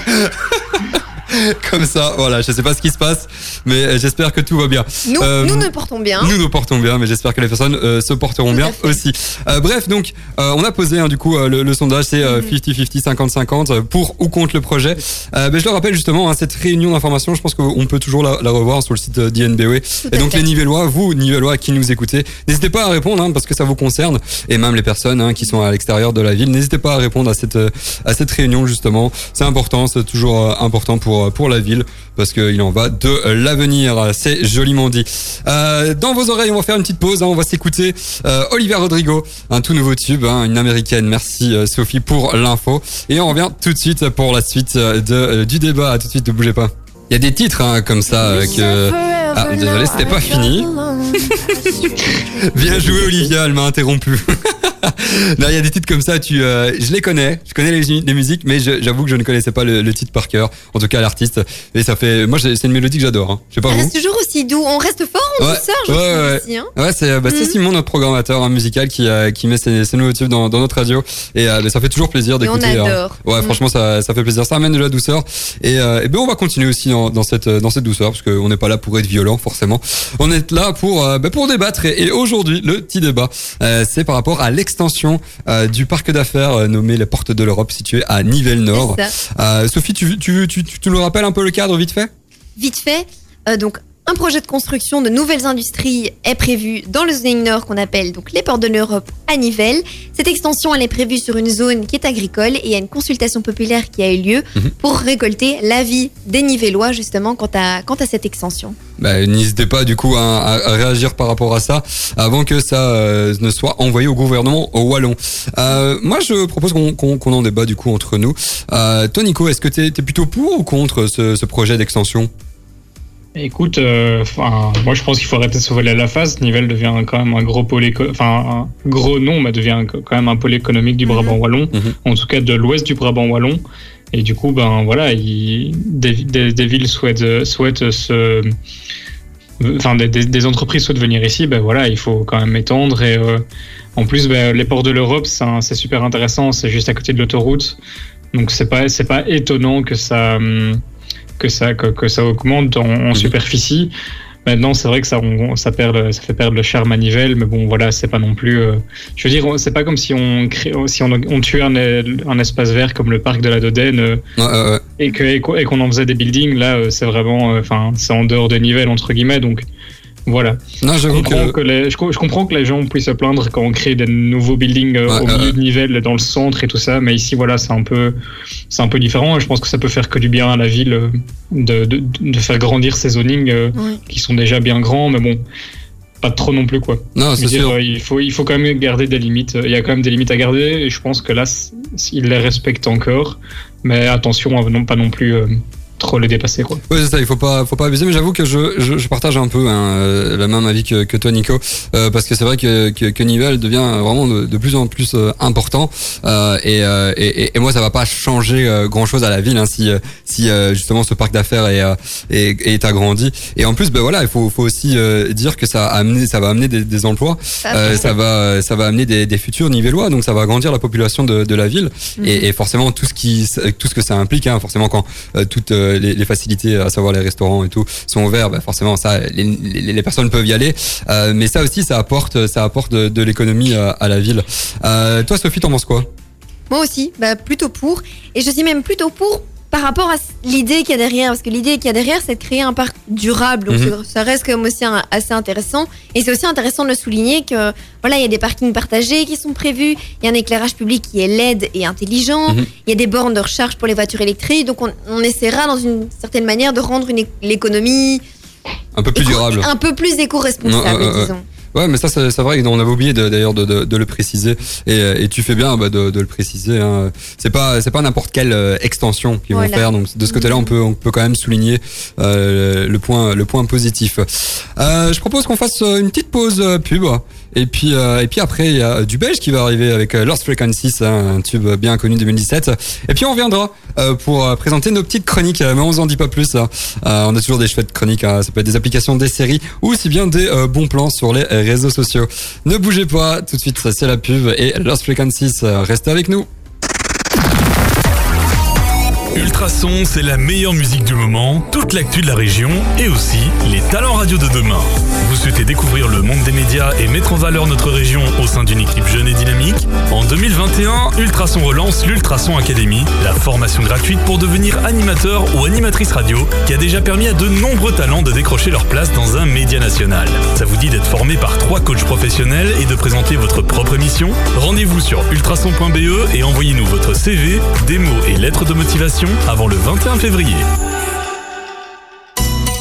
A: <laughs> Comme ça, voilà, je sais pas ce qui se passe, mais j'espère que tout va bien.
B: Nous,
A: Euh,
B: nous nous portons bien.
A: Nous nous portons bien, mais j'espère que les personnes euh, se porteront
B: Tout
A: bien aussi. Euh, bref, donc on a posé hein, du coup le, le sondage, c'est euh,
B: Mhm.
A: 50-50, 50-50 euh, pour ou contre le projet. Mais je le rappelle justement, hein, cette réunion d'information, je pense qu'on peut toujours la, la revoir sur le site d'INBW.
B: Tout
A: Et donc
B: fait.
A: les Nivellois, vous Nivellois qui nous écoutez, n'hésitez pas à répondre hein, parce que ça vous concerne et même les personnes qui sont à l'extérieur de la ville, n'hésitez pas à répondre à cette à cette réunion justement. C'est important, c'est toujours important pour pour la ville parce qu'il en va de l'avenir. C'est joliment dit. Euh, dans vos oreilles, on va faire une petite pause. hein, on va s'écouter euh, Olivia Rodrigo, un tout nouveau tube, hein, une américaine. Merci euh, Sophie pour l'info et on revient tout de suite pour la suite euh, du débat. À tout de suite, ne bougez pas. Il y a des titres hein, comme ça euh, que ah désolé, c'était pas fini. <laughs> Bien joué Olivia, elle m'a interrompu. <laughs> non, il y a des titres comme ça, tu, euh, je les connais, je connais les, les musiques, mais j'avoue que je ne connaissais pas le, le titre par cœur, en tout cas l'artiste. Et ça fait, moi c'est une mélodie que j'adore. Hein. Je sais pas vous.
B: reste toujours aussi doux. On reste fort en
A: Ouais,
B: douceur, je
A: ouais, ouais.
B: aussi. Hein.
A: Ouais, c'est bah, c'est
B: Mhm.
A: Simon, notre programmateur hein, musical, qui, euh, qui met ses, ses nouveaux tubes dans, dans notre radio. Et euh, bah, ça fait toujours plaisir
B: Et on
A: d'écouter. hein.
B: adore.
A: Ouais,
B: Mm.
A: franchement, ça, ça fait plaisir. Ça amène de la douceur. Et, et ben, on va continuer aussi dans, dans cette, dans cette douceur, parce qu'on n'est pas là pour être violent, forcément. On est là pour, euh, pour débattre. Et, et aujourd'hui, le petit débat, euh, c'est par rapport à l'extension euh, du parc d'affaires euh, nommé les Portes de l'Europe, situé à Nivelles-Nord. Euh, Sophie, tu, tu, tu, tu, tu nous rappelles un peu le cadre vite fait?
B: Vite fait, euh, donc un projet de construction de nouvelles industries est prévu dans le zoning nord qu'on appelle donc les portes de l'Europe à Nivelles. Cette extension elle est prévue sur une zone qui est agricole et il y a une consultation populaire qui a eu lieu
A: Mhm.
B: pour récolter l'avis des Nivellois justement quant à, quant à cette extension.
A: Bah, N'hésitez pas du coup à, réagir par rapport à ça avant que ça euh, ne soit envoyé au gouvernement au wallon. Euh, moi, je propose qu'on en débat du coup entre nous. Euh, toi, Nico, est-ce que tu es, plutôt pour ou contre ce, ce projet d'extension?
C: Écoute, euh, moi je pense qu'il faut arrêter de se voler à la face. Nivelles devient quand même un gros pôle, enfin un gros nom, mais devient quand même un pôle économique du
B: Mhm.
C: Brabant wallon,
A: Mhm.
C: en tout cas de l'ouest du Brabant wallon. Et du coup, ben voilà, il- des, des- des villes souhaitent, souhaitent se, enfin des, entreprises souhaitent venir ici. Ben voilà, il faut quand même étendre. Et euh, en plus, ben, les ports de l'Europe, c'est super intéressant. C'est juste à côté de l'autoroute, donc c'est pas c'est pas étonnant que ça hum, que ça que, que ça augmente en, en
A: Mhm.
C: superficie. Maintenant, c'est vrai que ça, on- ça, perd, ça fait perdre le charme à Nivelles, mais bon, voilà, c'est pas non plus. euh, je veux dire, c'est pas comme si on crée, si on, on tuait un, un espace vert comme le parc de la Dodène euh,
A: Ouais, ouais, ouais.
C: et qu'on et en faisait des buildings. Là, euh, c'est vraiment, euh, enfin, c'est en dehors de Nivelles entre guillemets, donc voilà.
A: Non,
C: Je comprends
A: que.
C: que les, je, co- je comprends que les gens puissent se plaindre quand on crée des nouveaux buildings euh,
A: Ouais,
C: au milieu de Nivelles, dans le centre et tout ça, mais ici, voilà, c'est un peu, c'est un peu différent. Et je pense que ça peut faire que du bien à la ville euh, de, de, de faire grandir ces zonings euh,
B: Oui.
C: qui sont déjà bien grands, mais bon, pas trop non plus quoi.
A: Non, c'est sûr.
C: euh, il faut, il faut quand même garder des limites. Il y a quand même des limites à garder, et je pense que là, ils les respectent encore, mais attention à non pas non plus euh, trop les dépasser quoi.
A: Oui, c'est ça, il faut pas, faut pas abuser, mais j'avoue que je, je, je partage un peu hein, euh, la même avis que, que toi, Nico, euh, parce que c'est vrai que, que, que Nivelles devient vraiment de, de plus en plus euh, important, euh, et, euh, et, et moi, ça va pas changer grand chose à la ville hein, si, euh, si euh, justement ce parc d'affaires est, euh, est, est agrandi. Et en plus, ben voilà, il faut, faut aussi euh, dire que ça, a amené, ça va amener des, des emplois, euh, ça va, ça va amener des, des futurs Nivellois, donc ça va agrandir la population de, de la ville,
B: Mhm.
A: et, et forcément tout ce qui, tout ce que ça implique, hein, forcément quand euh, toutes euh, les, facilités, à savoir les restaurants et tout, sont ouverts, bah forcément ça, les, personnes peuvent y aller. Euh, mais ça aussi, ça apporte, ça apporte de, l'économie à, à la ville. Euh, toi, Sophie, t'en penses quoi?
B: Moi aussi, bah, plutôt pour. Et je suis même plutôt pour par rapport à l'idée qu'il y a derrière. Parce que l'idée qu'il y a derrière, c'est de créer un parc durable. Donc
A: Mhm.
B: ça- reste quand même aussi un- assez intéressant. Et c'est aussi intéressant de le souligner que voilà, il y a des parkings partagés qui sont prévus. Il y a un éclairage public qui est LED et intelligent.
A: Mhm.
B: Il y a des bornes de recharge pour les voitures électriques. Donc on, on essaiera dans une certaine manière de rendre l'économie
A: Un peu plus durable.
B: un peu plus éco-responsable, disons.
A: Ouais, mais ça, c'est vrai qu'on avait oublié d'ailleurs de, de, de le préciser. Et, et tu fais bien bah, de, de le préciser. Hein. C'est pas, c'est pas n'importe quelle euh, extension qu'ils
B: Voilà.
A: vont faire. Donc de ce côté-là, on peut, on peut quand même souligner euh, le point, le point positif. Euh, je propose qu'on fasse euh, une petite pause pub. Et puis, euh, et puis après, il y a du belge qui va arriver avec euh, Lost Frequencies, hein, un tube bien connu 2017. Et puis on reviendra euh, pour euh, présenter nos petites chroniques, euh, mais on vous en dit pas plus. hein. Euh, on a toujours des chouettes chroniques, hein. ça peut être des applications, des séries, ou aussi bien des euh, bons plans sur les euh, réseaux sociaux. Ne bougez pas, tout de suite c'est la pub et Lost Frequencies, euh, restez avec nous.
I: Ultrason, c'est la meilleure musique du moment, toute l'actu de la région et aussi les talents radio de demain. Vous souhaitez découvrir le monde des médias et mettre en valeur notre région au sein d'une équipe jeune et dynamique? En 2021, Ultrason relance l'Ultrason Academy, la formation gratuite pour devenir animateur ou animatrice radio qui a déjà permis à de nombreux talents de décrocher leur place dans un média national. Ça vous dit d'être formé par trois coachs professionnels et de présenter votre propre émission? Rendez-vous sur ultrason.be et envoyez-nous votre CV, démo et lettres de motivation avant le 21 février.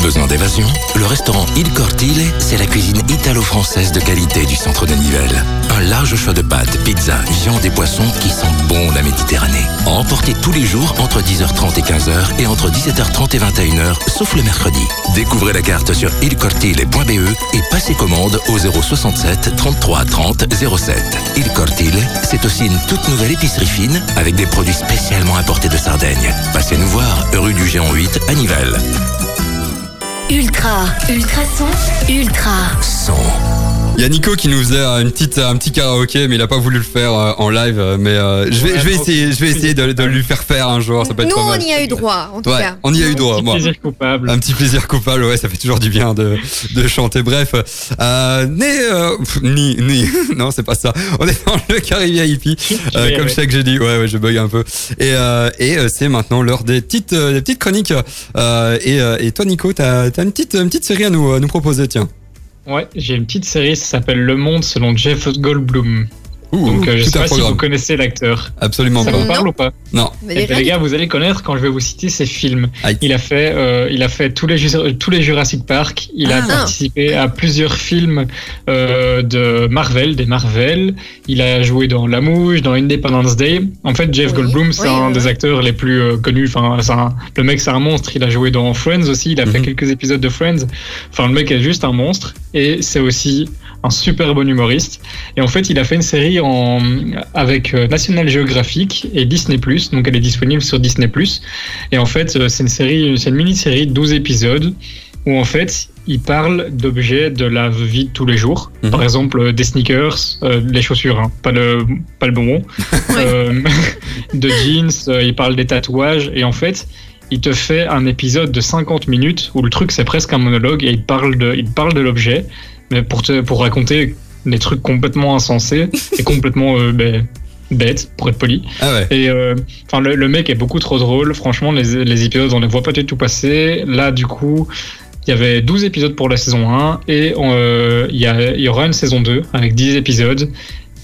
H: Besoin d'évasion? Le restaurant Il Cortile, c'est la cuisine italo-française de qualité du centre de Nivelles. Un large choix de pâtes, pizzas, viandes et poissons qui sentent bon la Méditerranée. À emporter tous les jours entre 10h30 et 15h et entre 17h30 et 21h, sauf le mercredi. Découvrez la carte sur ilcortile.be et passez commande au 067 33 30 07. Il Cortile, c'est aussi une toute nouvelle épicerie fine avec des produits spécialement importés de Sardaigne. Passez nous voir, rue du Géant 8 à Nivelles.
E: Ultra, ultrason, ultra.
H: Son.
A: Il y a Nico qui nous faisait une petite, un petit karaoké, mais il a pas voulu le faire euh, en live. euh, Mais euh, je vais, je vais essayer, je vais essayer de, de lui faire faire un jour. Ça peut être
B: Nous,
A: pas
B: on y a eu droit, en tout
A: Ouais,
B: cas.
A: on y a eu droit.
C: Petit
A: moi.
C: plaisir coupable.
A: Un petit plaisir coupable, ouais, ça fait toujours du bien de, de chanter. Bref, euh, né, euh, pff, ni, ni, <laughs> non, c'est pas ça. On est dans le Caribbean hippie, euh, comme je sais que j'ai dit. Ouais, ouais, je bug un peu. Et, euh, et euh, c'est maintenant l'heure des petites, euh, des petites chroniques. Euh, et, euh, et toi, Nico, t'as, t'as une petite, une petite série à nous, à nous proposer, tiens.
C: Ouais, j'ai une petite série, ça s'appelle Le Monde selon Jeff Goldblum.
A: Ouh,
C: Donc euh, je
A: tout
C: sais pas si vous connaissez l'acteur.
A: Absolument
C: Ça
A: pas.
C: vous parle
B: Non.
C: ou pas?
A: Non.
C: Eh
B: les
C: ben, les gars, vous allez connaître quand je vais vous citer ses films.
A: Aïe.
C: Il a fait, euh, il a fait tous les tous les Jurassic Park. Il a
A: Ah.
C: participé à plusieurs films euh, de Marvel, des Marvel. Il a joué dans La Mouche, dans Independence Day. En fait, Jeff
B: Oui,
C: Goldblum, c'est
B: oui,
C: un
B: oui,
C: des acteurs les plus euh, connus. Enfin, un- le mec, c'est un monstre. Il a joué dans Friends aussi. Il a fait
A: Mhm.
C: quelques épisodes de Friends. Enfin, le mec est juste un monstre. Et c'est aussi un super bon humoriste. Et en fait, il a fait une série en, avec euh, National Geographic et Disney+. Donc, elle est disponible sur Disney+. Et en fait, euh, c'est une série, c'est une mini-série de 12 épisodes où en fait, il parle d'objets de la vie de tous les jours.
A: Mhm.
C: Par exemple, euh, des sneakers, euh, les chaussures, hein, pas le, pas le bonbon. <laughs> Euh, <laughs> de jeans, euh, il parle des tatouages. Et en fait, il te fait un épisode de 50 minutes où le truc c'est presque un monologue et il parle de, il parle de l'objet, mais pour te, pour raconter des trucs complètement insensés et <laughs> complètement euh, ben, bêtes, pour être poli.
A: Ah ouais.
C: Et euh, enfin, le, le mec est beaucoup trop drôle. Franchement, les, les épisodes, on les voit pas du tout passer. Là, du coup, il y avait 12 épisodes pour la saison 1 et euh, il y, a- il y aura une saison 2 avec 10 épisodes.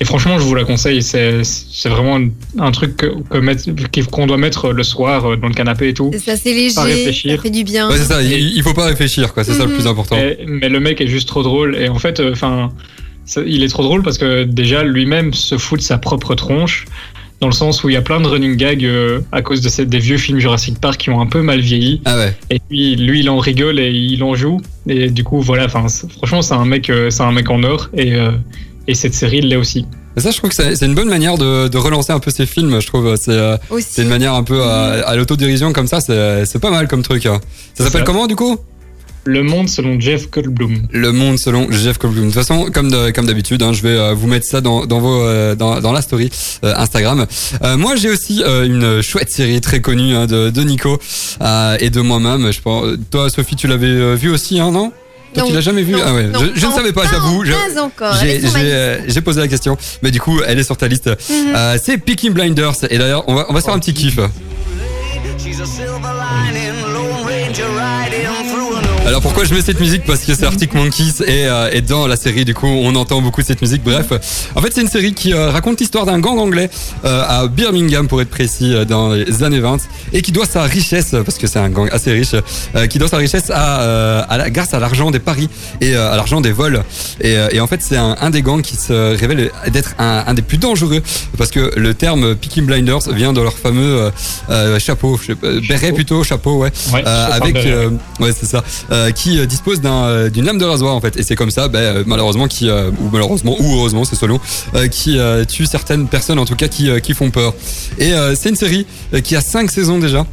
C: Et franchement, je vous la conseille. C'est c'est vraiment un, truc que- que mettre- qu'on doit mettre le soir euh, dans le canapé et tout.
B: C'est assez léger,
C: Pas réfléchir.
B: ça fait du bien.
A: Ouais, c'est ça. Il, il faut pas réfléchir, quoi. C'est ça le
B: Mhm.
A: plus important.
C: Mais, mais le mec est juste trop drôle. Et en fait, euh, enfin, il est trop drôle parce que déjà lui-même se fout de sa propre tronche. dans le sens où il y a plein de running gags euh, à cause de ces, des vieux films Jurassic Park qui ont un peu mal vieilli.
A: Ah ouais.
C: Et puis lui, il en rigole et il en joue. Et du coup, voilà, enfin, c'est- franchement, c'est un mec, euh, c'est un mec en or. Et, euh, et cette série, l'est aussi.
A: Et ça, je trouve que c'est une bonne manière de, de relancer un peu ces films. Je trouve c'est euh, une manière un peu à, à l'autodérision comme ça. C'est c'est pas mal comme truc. hein. Ça s'appelle comment du coup?
C: Le monde selon Jeff Goldblum.
A: Le monde selon Jeff Goldblum. De toute façon, comme de- comme d'habitude, hein, je vais euh, vous mettre ça dans, dans vos euh, dans, dans la story euh, Instagram. Euh, moi, j'ai aussi euh, une chouette série très connue hein, de, de Nico euh, et de moi-même. Je pense. Toi, Sophie, tu l'avais euh, vu aussi, hein, non? Toi, tu
B: Non.
A: l'as jamais vu
B: Non,
A: Ah ouais.
B: non,
A: je, je ne savais pas, j'avoue. J'ai euh, j'ai posé la question, mais du coup, elle est sur ta liste.
B: Mhm.
A: Euh, c'est Peaky Blinders. Et d'ailleurs, on va on va se faire un petit kiff. Alors pourquoi je mets cette musique? Parce que c'est Arctic Monkeys et, euh, et dans la série du coup on entend beaucoup cette musique. Bref, en fait c'est une série qui euh, raconte l'histoire d'un gang anglais euh, à Birmingham pour être précis euh, dans les années 20 et qui doit sa richesse parce que c'est un gang assez riche euh, qui doit sa richesse à, euh, à la, grâce à l'argent des paris et à l'argent des vols. Et, euh, et en fait c'est un, un des gangs qui se révèle d'être un, un des plus dangereux parce que le terme Peaky Blinders vient de leur fameux chapeau, je sais pas, béret plutôt chapeau ouais,
C: Ouais,
A: avec ouais c'est ça euh, qui euh, dispose euh, d'une lame de rasoir en fait. Et c'est comme ça ben, malheureusement ou malheureusement ou heureusement c'est selon qui tue certaines personnes en tout cas qui qui font peur. Et c'est une série qui a cinq saisons déjà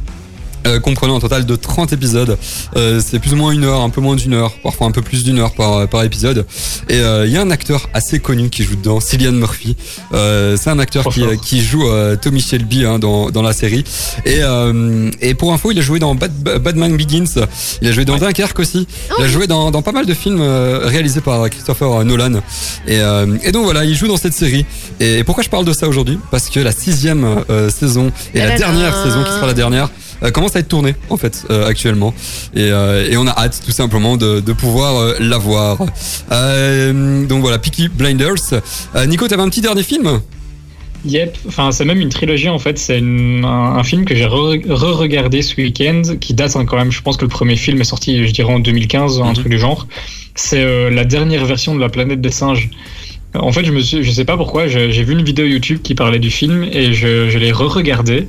A: euh, comprenant un total de 30 épisodes. Euh, c'est plus ou moins une heure, un peu moins d'une heure, parfois un peu plus d'une heure par, par épisode. Et euh, il y a un acteur assez connu qui joue dedans, Cillian Murphy. Euh, c'est un acteur qui, qui joue euh, Tommy Shelby hein, dans, dans la série. Et, euh, et pour info, il a joué dans Bad, Batman Begins. Il a joué dans Dunkerque aussi. Il a joué dans, dans pas mal de films euh, réalisés par Christopher Nolan. Et, euh, et donc voilà, il joue dans cette série. Et pourquoi je parle de ça aujourd'hui? Parce que la sixième euh, saison et la dernière saison qui sera la dernière commence à être tournée en fait euh, actuellement et, euh, et on a hâte tout simplement de, de pouvoir euh, la voir. Euh, donc voilà, Peaky Blinders. Euh, Nico, t'avais un petit dernier film?
C: Yep, enfin c'est même une trilogie en fait, c'est un, un film que j'ai re- re-regardé ce week-end, qui date hein, quand même, je pense que le premier film est sorti je dirais en 2015, un
A: Mhm.
C: truc du genre. C'est euh, la dernière version de la planète des singes. Euh, En fait, je me suis, je sais pas pourquoi, j'ai vu une vidéo YouTube qui parlait du film et je, je l'ai re-regardé.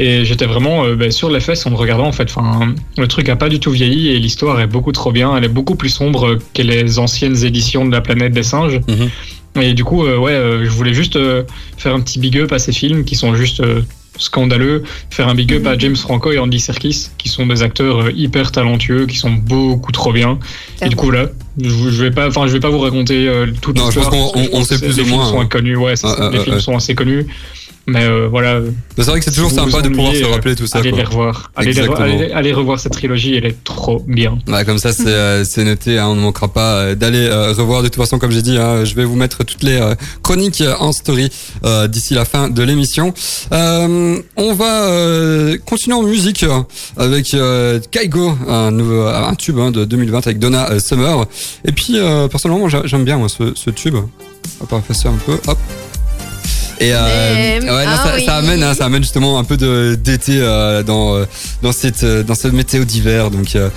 C: Et j'étais vraiment euh, ben, sur les fesses en le regardant en fait. Enfin, le truc a pas du tout vieilli et l'histoire est beaucoup trop bien. Elle est beaucoup plus sombre que les anciennes éditions de la planète des singes.
A: Mhm.
C: Et du coup, euh, ouais, euh, je voulais juste euh, faire un petit big up à ces films qui sont juste euh, scandaleux. Faire un big up à James Franco et Andy Serkis, qui sont des acteurs euh, hyper talentueux, qui sont beaucoup trop bien. Et du coup là, je, je vais pas, enfin, je vais pas vous raconter euh, toute
A: Non, je pense
C: l'histoire.
A: qu'on- sait
C: que
A: plus
C: les
A: ou
C: films
A: moins,
C: sont
A: hein.
C: inconnus. Ouais, c'est
A: Ah,
C: ça,
A: ah,
C: les
A: ah,
C: films
A: ouais.
C: sont assez connus. Mais euh, voilà,
A: C'est vrai que c'est toujours
C: Si
A: sympa de pouvoir se
C: ennuyez,
A: rappeler tout ça.
C: allez
A: quoi.
C: les revoir. Allez, les allez- allez revoir cette trilogie, elle est trop bien.
A: Ouais, comme ça, c'est euh, noté. hein, on ne manquera pas euh, d'aller euh, revoir. De toute façon, comme j'ai dit, hein, je vais vous mettre toutes les euh, chroniques euh, en story euh, d'ici la fin de l'émission. Euh, on va euh, continuer en musique euh, avec euh, Kaigo, un, nouveau, un tube hein, de 2020 avec Donna euh, Summer. Et puis, euh, personnellement, j'aime bien moi, ce, ce tube. On va faire un peu. Hop. Et euh, ouais, non,
B: ah
A: ça,
B: oui.
A: ça amène, hein, ça amène justement un peu de d'été euh, dans euh, dans cette euh, dans cette météo d'hiver, donc euh,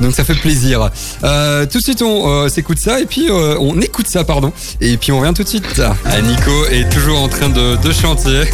A: donc ça fait plaisir. Euh, tout de suite, on euh, s'écoute ça et puis euh, on écoute ça, pardon. Et puis on revient tout de suite. Ah, Nico est toujours en train de, de chanter. <laughs>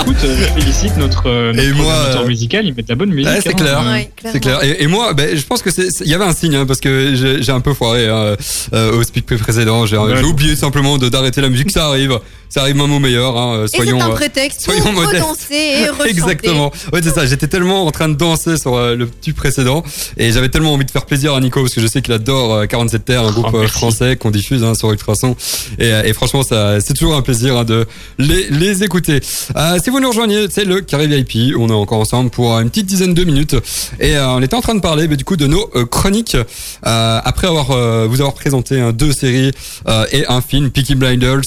C: Écoute, euh, je félicite notre, notre
A: Et moi, euh,
C: musical, il met de la bonne musique.
A: Ouais, c'est
C: hein.
A: clair.
B: Ouais,
A: C'est clair. Et, et moi, ben, je pense que c'est, il y avait un signe hein, parce que j'ai, j'ai un peu foiré hein, euh, au speak précédent. J'ai,
C: Ouais.
A: j'ai oublié simplement de d'arrêter la musique. Ça arrive. Ça arrive même au meilleur. Hein,
B: Et c'est
A: soyons.
B: un
A: euh,
B: prétexte
A: soyons
B: pour
A: modestes.
B: redanser et <laughs> rechanter.
A: Exactement. Ouais, c'est ça. J'étais tellement en train de danser sur euh, le tube précédent et j'avais tellement envie de faire plaisir à Nico parce que je sais qu'il adore euh, 47 Terre, un groupe euh,
C: merci.
A: français qu'on diffuse hein, sur Ultrason. Et, euh, et franchement, ça, c'est toujours un plaisir hein, de les, les écouter. Euh, si vous nous rejoignez, c'est le Carré VIP. On est encore ensemble pour une petite dizaine de minutes et euh, on était en train de parler mais, du coup de nos euh, chroniques euh, après avoir euh, vous avoir présenté hein, deux séries euh, et un film, Peaky Blinders.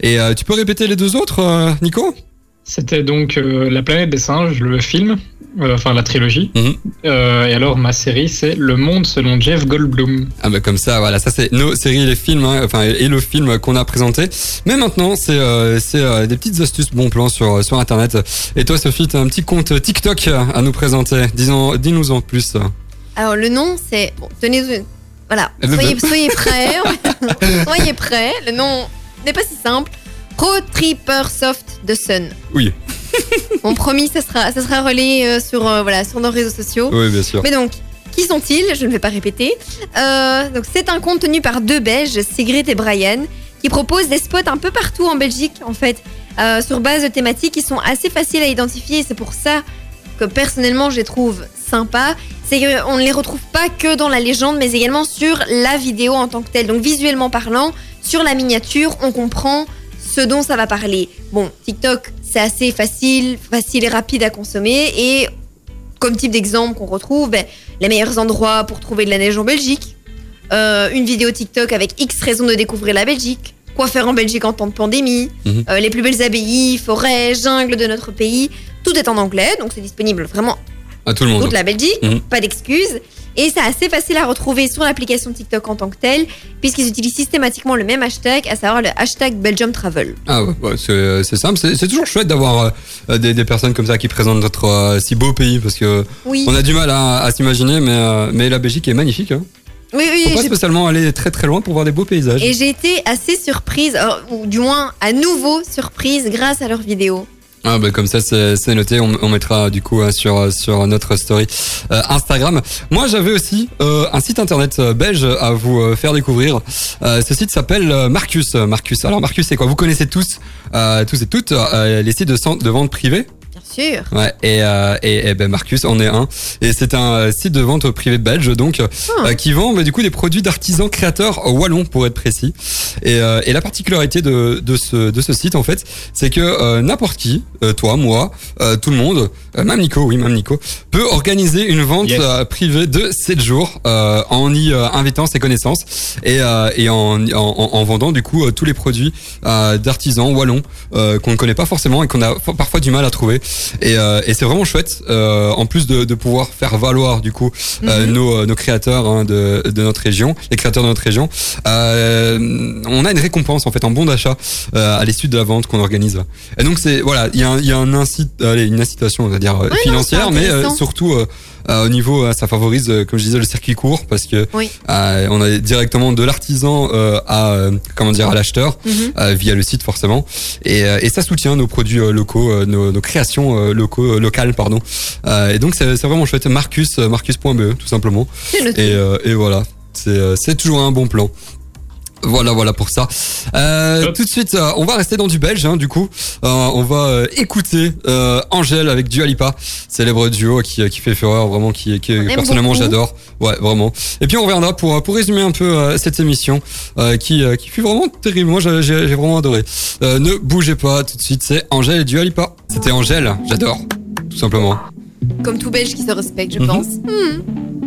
A: Et euh, tu peux répéter les deux autres, euh, Nico?
C: C'était donc euh, La planète des singes, le film, euh, enfin la trilogie.
A: Mhm.
C: Euh, et alors ma série, c'est Le monde selon Jeff Goldblum.
A: Ah bah comme ça, voilà, ça c'est nos séries, les films, hein, enfin et le film qu'on a présenté. Mais maintenant, c'est euh, euh, des petites astuces, bons plans sur sur internet. Et toi, Sophie, t'as un petit compte TikTok à nous présenter. Dis-nous en plus.
B: Alors le nom c'est bon, tenez voilà, soyez, soyez <laughs> prêts, soyez prêts. Le nom n'est pas si simple. Pro Tripper Soft de Sun.
A: Oui. <laughs>
B: Bon, promis, ça sera, ça sera relayé euh, sur, euh, voilà, sur nos réseaux sociaux.
A: Oui, bien sûr.
B: Mais donc, qui sont-ils? Je ne vais pas répéter. Euh, donc, c'est un compte tenu par deux Belges, Sigrid et Brian, qui proposent des spots un peu partout en Belgique, en fait, sur base de thématiques qui sont assez faciles à identifier. C'est pour ça que personnellement, je les trouve sympas. C'est qu'on ne les retrouve pas que dans la légende, mais également sur la vidéo en tant que telle. Donc, visuellement parlant, sur la miniature, on comprend ce dont ça va parler. Bon, TikTok, c'est assez facile, facile et rapide à consommer. Et comme type d'exemple qu'on retrouve, ben, les meilleurs endroits pour trouver de la neige en Belgique, euh, une vidéo TikTok avec X raisons de découvrir la Belgique, quoi faire en Belgique en temps de pandémie,
A: Mhm.
B: euh, les plus belles abbayes, forêts, jungles de notre pays. Tout est en anglais, donc c'est disponible vraiment
A: À tout le monde.
B: toute la Belgique,
A: Mhm.
B: pas d'excuses. Et c'est assez facile à retrouver sur l'application TikTok en tant que telle, puisqu'ils utilisent systématiquement le même hashtag, à savoir le hashtag Belgium Travel.
A: Ah ouais, ouais, c'est simple. C'est toujours chouette d'avoir euh, des, des personnes comme ça qui présentent notre euh, si beau pays parce que
B: Oui,
A: on a du mal à, à s'imaginer, mais, euh, mais la Belgique est magnifique. Hein.
B: oui, oui.
A: Faut pas spécialement aller très très loin pour voir des beaux paysages.
B: Et j'ai été assez surprise, ou du moins à nouveau surprise grâce à leurs vidéos.
A: Ah bah comme ça c'est noté, on, on mettra du coup euh, sur sur notre story euh, Instagram. Moi j'avais aussi euh, un site internet euh, belge à vous euh, faire découvrir. Euh, ce site s'appelle Marcus. Marcus. Alors Marcus c'est quoi? Vous connaissez tous euh, tous et toutes les sites de, vente privée?
B: Sûr.
A: Ouais, et, euh, et, et ben Marcus en est un. Et c'est un euh, site de vente privé belge, donc,
B: Ah.
A: euh, qui vend bah, du coup des produits d'artisans créateurs wallons, pour être précis. Et, euh, et la particularité de, de, ce, de ce site, en fait, c'est que euh, n'importe qui, euh, toi, moi, euh, tout le monde, euh, même Nico, oui, même Nico, peut organiser une vente
C: Yes.
A: euh, privée de 7 jours euh, en y euh, invitant ses connaissances et, euh, et en, en, en- en vendant du coup euh, tous les produits euh, d'artisans wallons euh, qu'on ne connaît pas forcément et qu'on a parfois du mal à trouver. Et, euh, et c'est vraiment chouette, euh, en plus de, de pouvoir faire valoir du coup euh,
B: Mhm.
A: nos, nos créateurs hein, de, de notre région, les créateurs de notre région. Euh, on a une récompense en fait en bon d'achat euh, à l'issue de la vente qu'on organise. Et donc c'est voilà, il y a, un- y a un incite, allez, une incitation, on va dire financière, mais surtout au niveau, ça favorise, comme je disais, le circuit court parce que
B: Oui.
A: euh, on a directement de l'artisan euh, à euh, comment dire à l'acheteur
B: Mhm.
A: euh, via le site forcément et, euh, et ça soutient nos produits locaux euh, nos, nos créations euh, locaux euh, locales pardon. Euh, et donc c'est c'est vraiment chouette. Marcus Marcus.be tout simplement. Et, et voilà. C'est c'est toujours un bon plan voilà, voilà pour ça. Euh, tout de suite, euh, on va rester dans du belge, hein, du coup. Euh, on va euh, écouter euh, Angèle avec Dua Lipa, célèbre duo qui, qui fait fureur, vraiment, qui, qui personnellement j'adore. Ouais, vraiment. Et puis on reviendra pour pour résumer un peu euh, cette émission euh, qui euh, qui fut vraiment terrible. Moi, j'ai j'ai j'ai vraiment adoré. Euh, ne bougez pas, tout de suite, c'est Angèle et Dua Lipa. C'était Angèle, j'adore, tout simplement.
B: Comme tout belge qui se respecte, je
A: Mhm.
B: pense.
A: J'ai-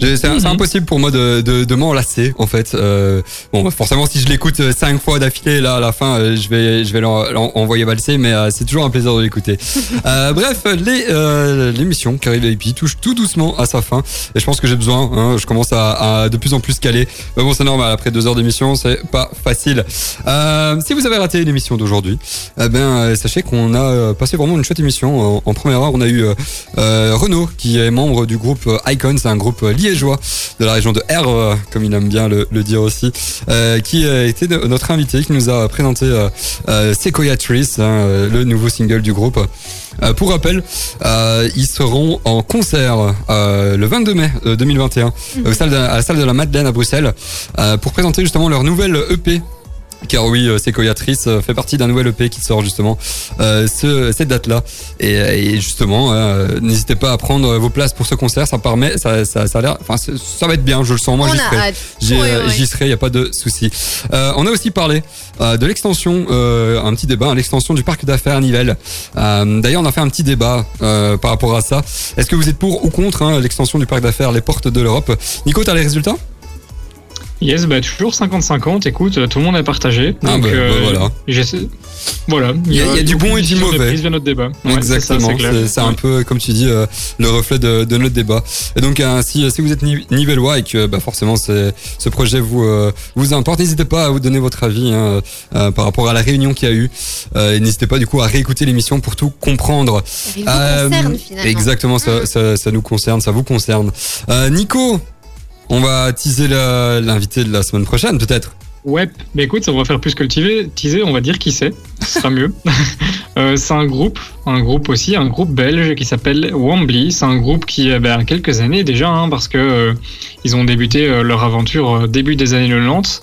A: C'est
C: Mhm.
A: impossible pour moi de, de, de m'en lasser en fait. Euh, bon, forcément, si je l'écoute euh, cinq fois d'affilée, là à la fin, euh, je vais je vais l'en- l'en- envoyer valser, mais euh, c'est toujours un plaisir de l'écouter. <laughs> euh, bref, euh, l'émission Carré VIP touche tout doucement à sa fin, et je pense que j'ai besoin. Hein, je commence à, à de plus en plus caler. Mais bon, c'est normal. Après deux heures d'émission, c'est pas facile. Euh, si vous avez raté l'émission d'aujourd'hui, eh ben euh, sachez qu'on a euh, passé vraiment une chouette émission. En, en première heure, on a eu euh, euh, Renaud qui est membre du groupe euh, Icon, c'est un groupe euh, liégeois de la région de R, comme il aime bien le, le dire aussi, euh, qui a été de- notre invité, qui nous a présenté euh, euh, Sequoia Trees, hein, euh, le nouveau single du groupe. Euh, pour rappel, euh, ils seront en concert euh, le 22 mai euh, 2021 au salle de- à la salle de la Madeleine à Bruxelles pour présenter justement leur nouvelle EP. Car oui, euh, Trees euh, fait partie d'un nouvel EP qui sort justement euh, ce, cette date-là. Et, et justement, euh, n'hésitez pas à prendre vos places pour ce concert. Ça permet, ça, ça, ça a l'air, enfin, ça va être bien. Je le sens. Moi, j'y serai. J'y serai, il y a pas de souci. Euh, on a aussi parlé de l'extension, un petit débat, hein, l'extension du parc d'affaires à Nivelles. D'ailleurs, on a fait un petit débat par rapport à ça. Est-ce que vous êtes pour ou contre hein, l'extension du parc d'affaires, les portes de l'Europe? Nico, t'as les résultats?
C: Yes, bah toujours 50-50. Écoute, euh, tout le monde a partagé.
A: Ah,
C: Donc,
A: bah, bah, voilà.
C: j'essaie- Voilà.
A: Il y a- y a du bon et du
C: de
A: mauvais.
C: prise via notre débat. Ouais,
A: Exactement,
C: c'est ça,
A: un peu comme tu dis euh, le reflet de, de notre débat. Et donc euh, si, si vous êtes ni- nivellois et que bah, forcément c'est- ce projet vous euh, vous importe, n'hésitez pas à vous donner votre avis hein, euh, par rapport à la réunion qu'il y a eu. Euh, et n'hésitez pas du coup à réécouter l'émission pour tout comprendre.
B: Il vous
A: Euh,
B: concerne finalement.
A: Exactement, ça,
B: Mm.
A: ça, ça nous concerne, ça vous concerne. Euh, Nico, on va teaser l'invité de la semaine prochaine peut-être.
C: Ouais, mais écoute, on va faire plus que le teaser, teaser, on va dire qui c'est, ce sera mieux. <laughs> Euh, c'est un groupe, un groupe aussi, un groupe belge qui s'appelle Wambly. C'est un groupe qui a ben, quelques années déjà, hein, parce que euh, ils ont débuté euh, leur aventure début des années 90.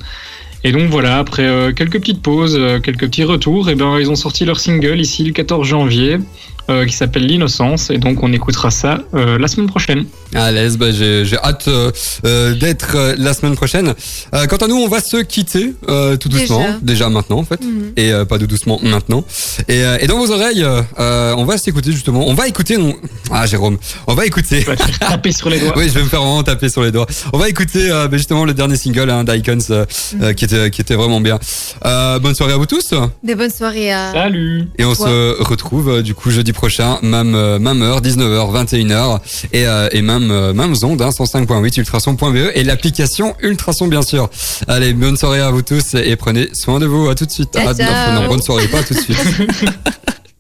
C: Et donc voilà, après quelques petites pauses, quelques petits retours, et ben ils ont sorti leur single ici le 14 janvier, qui s'appelle L'innocence. Et donc on écoutera ça la semaine prochaine.
A: À l'aise, bah, j'ai j'ai hâte euh, euh, d'être euh, la semaine prochaine. Euh, quant à nous, on va se quitter euh, tout doucement,
B: Déjà.
A: déjà, maintenant en fait,
B: Mhm.
A: et euh, pas de doucement maintenant. Et, euh, et dans vos oreilles, euh, on va s'écouter justement. On va écouter. Non... Ah Jérôme, on va écouter.
C: Faire taper sur les doigts. <laughs>
A: Oui, je vais me faire vraiment taper sur les doigts. On va écouter euh, bah, justement le dernier single hein, d'Icons euh, euh, qui était qui était vraiment bien. Euh, bonne soirée à vous tous.
B: Des bonnes soirées à.
C: Salut
A: Et on se retrouve euh, du coup jeudi prochain, même euh, même heure, 19h, 21h et euh, et même euh, même onde hein, 105.8 ultrason.be et l'application Ultrason bien sûr. Allez, bonne soirée à vous tous et prenez soin de vous. À tout de suite. Ah, non, non, bonne soirée, pas tout de suite. <laughs>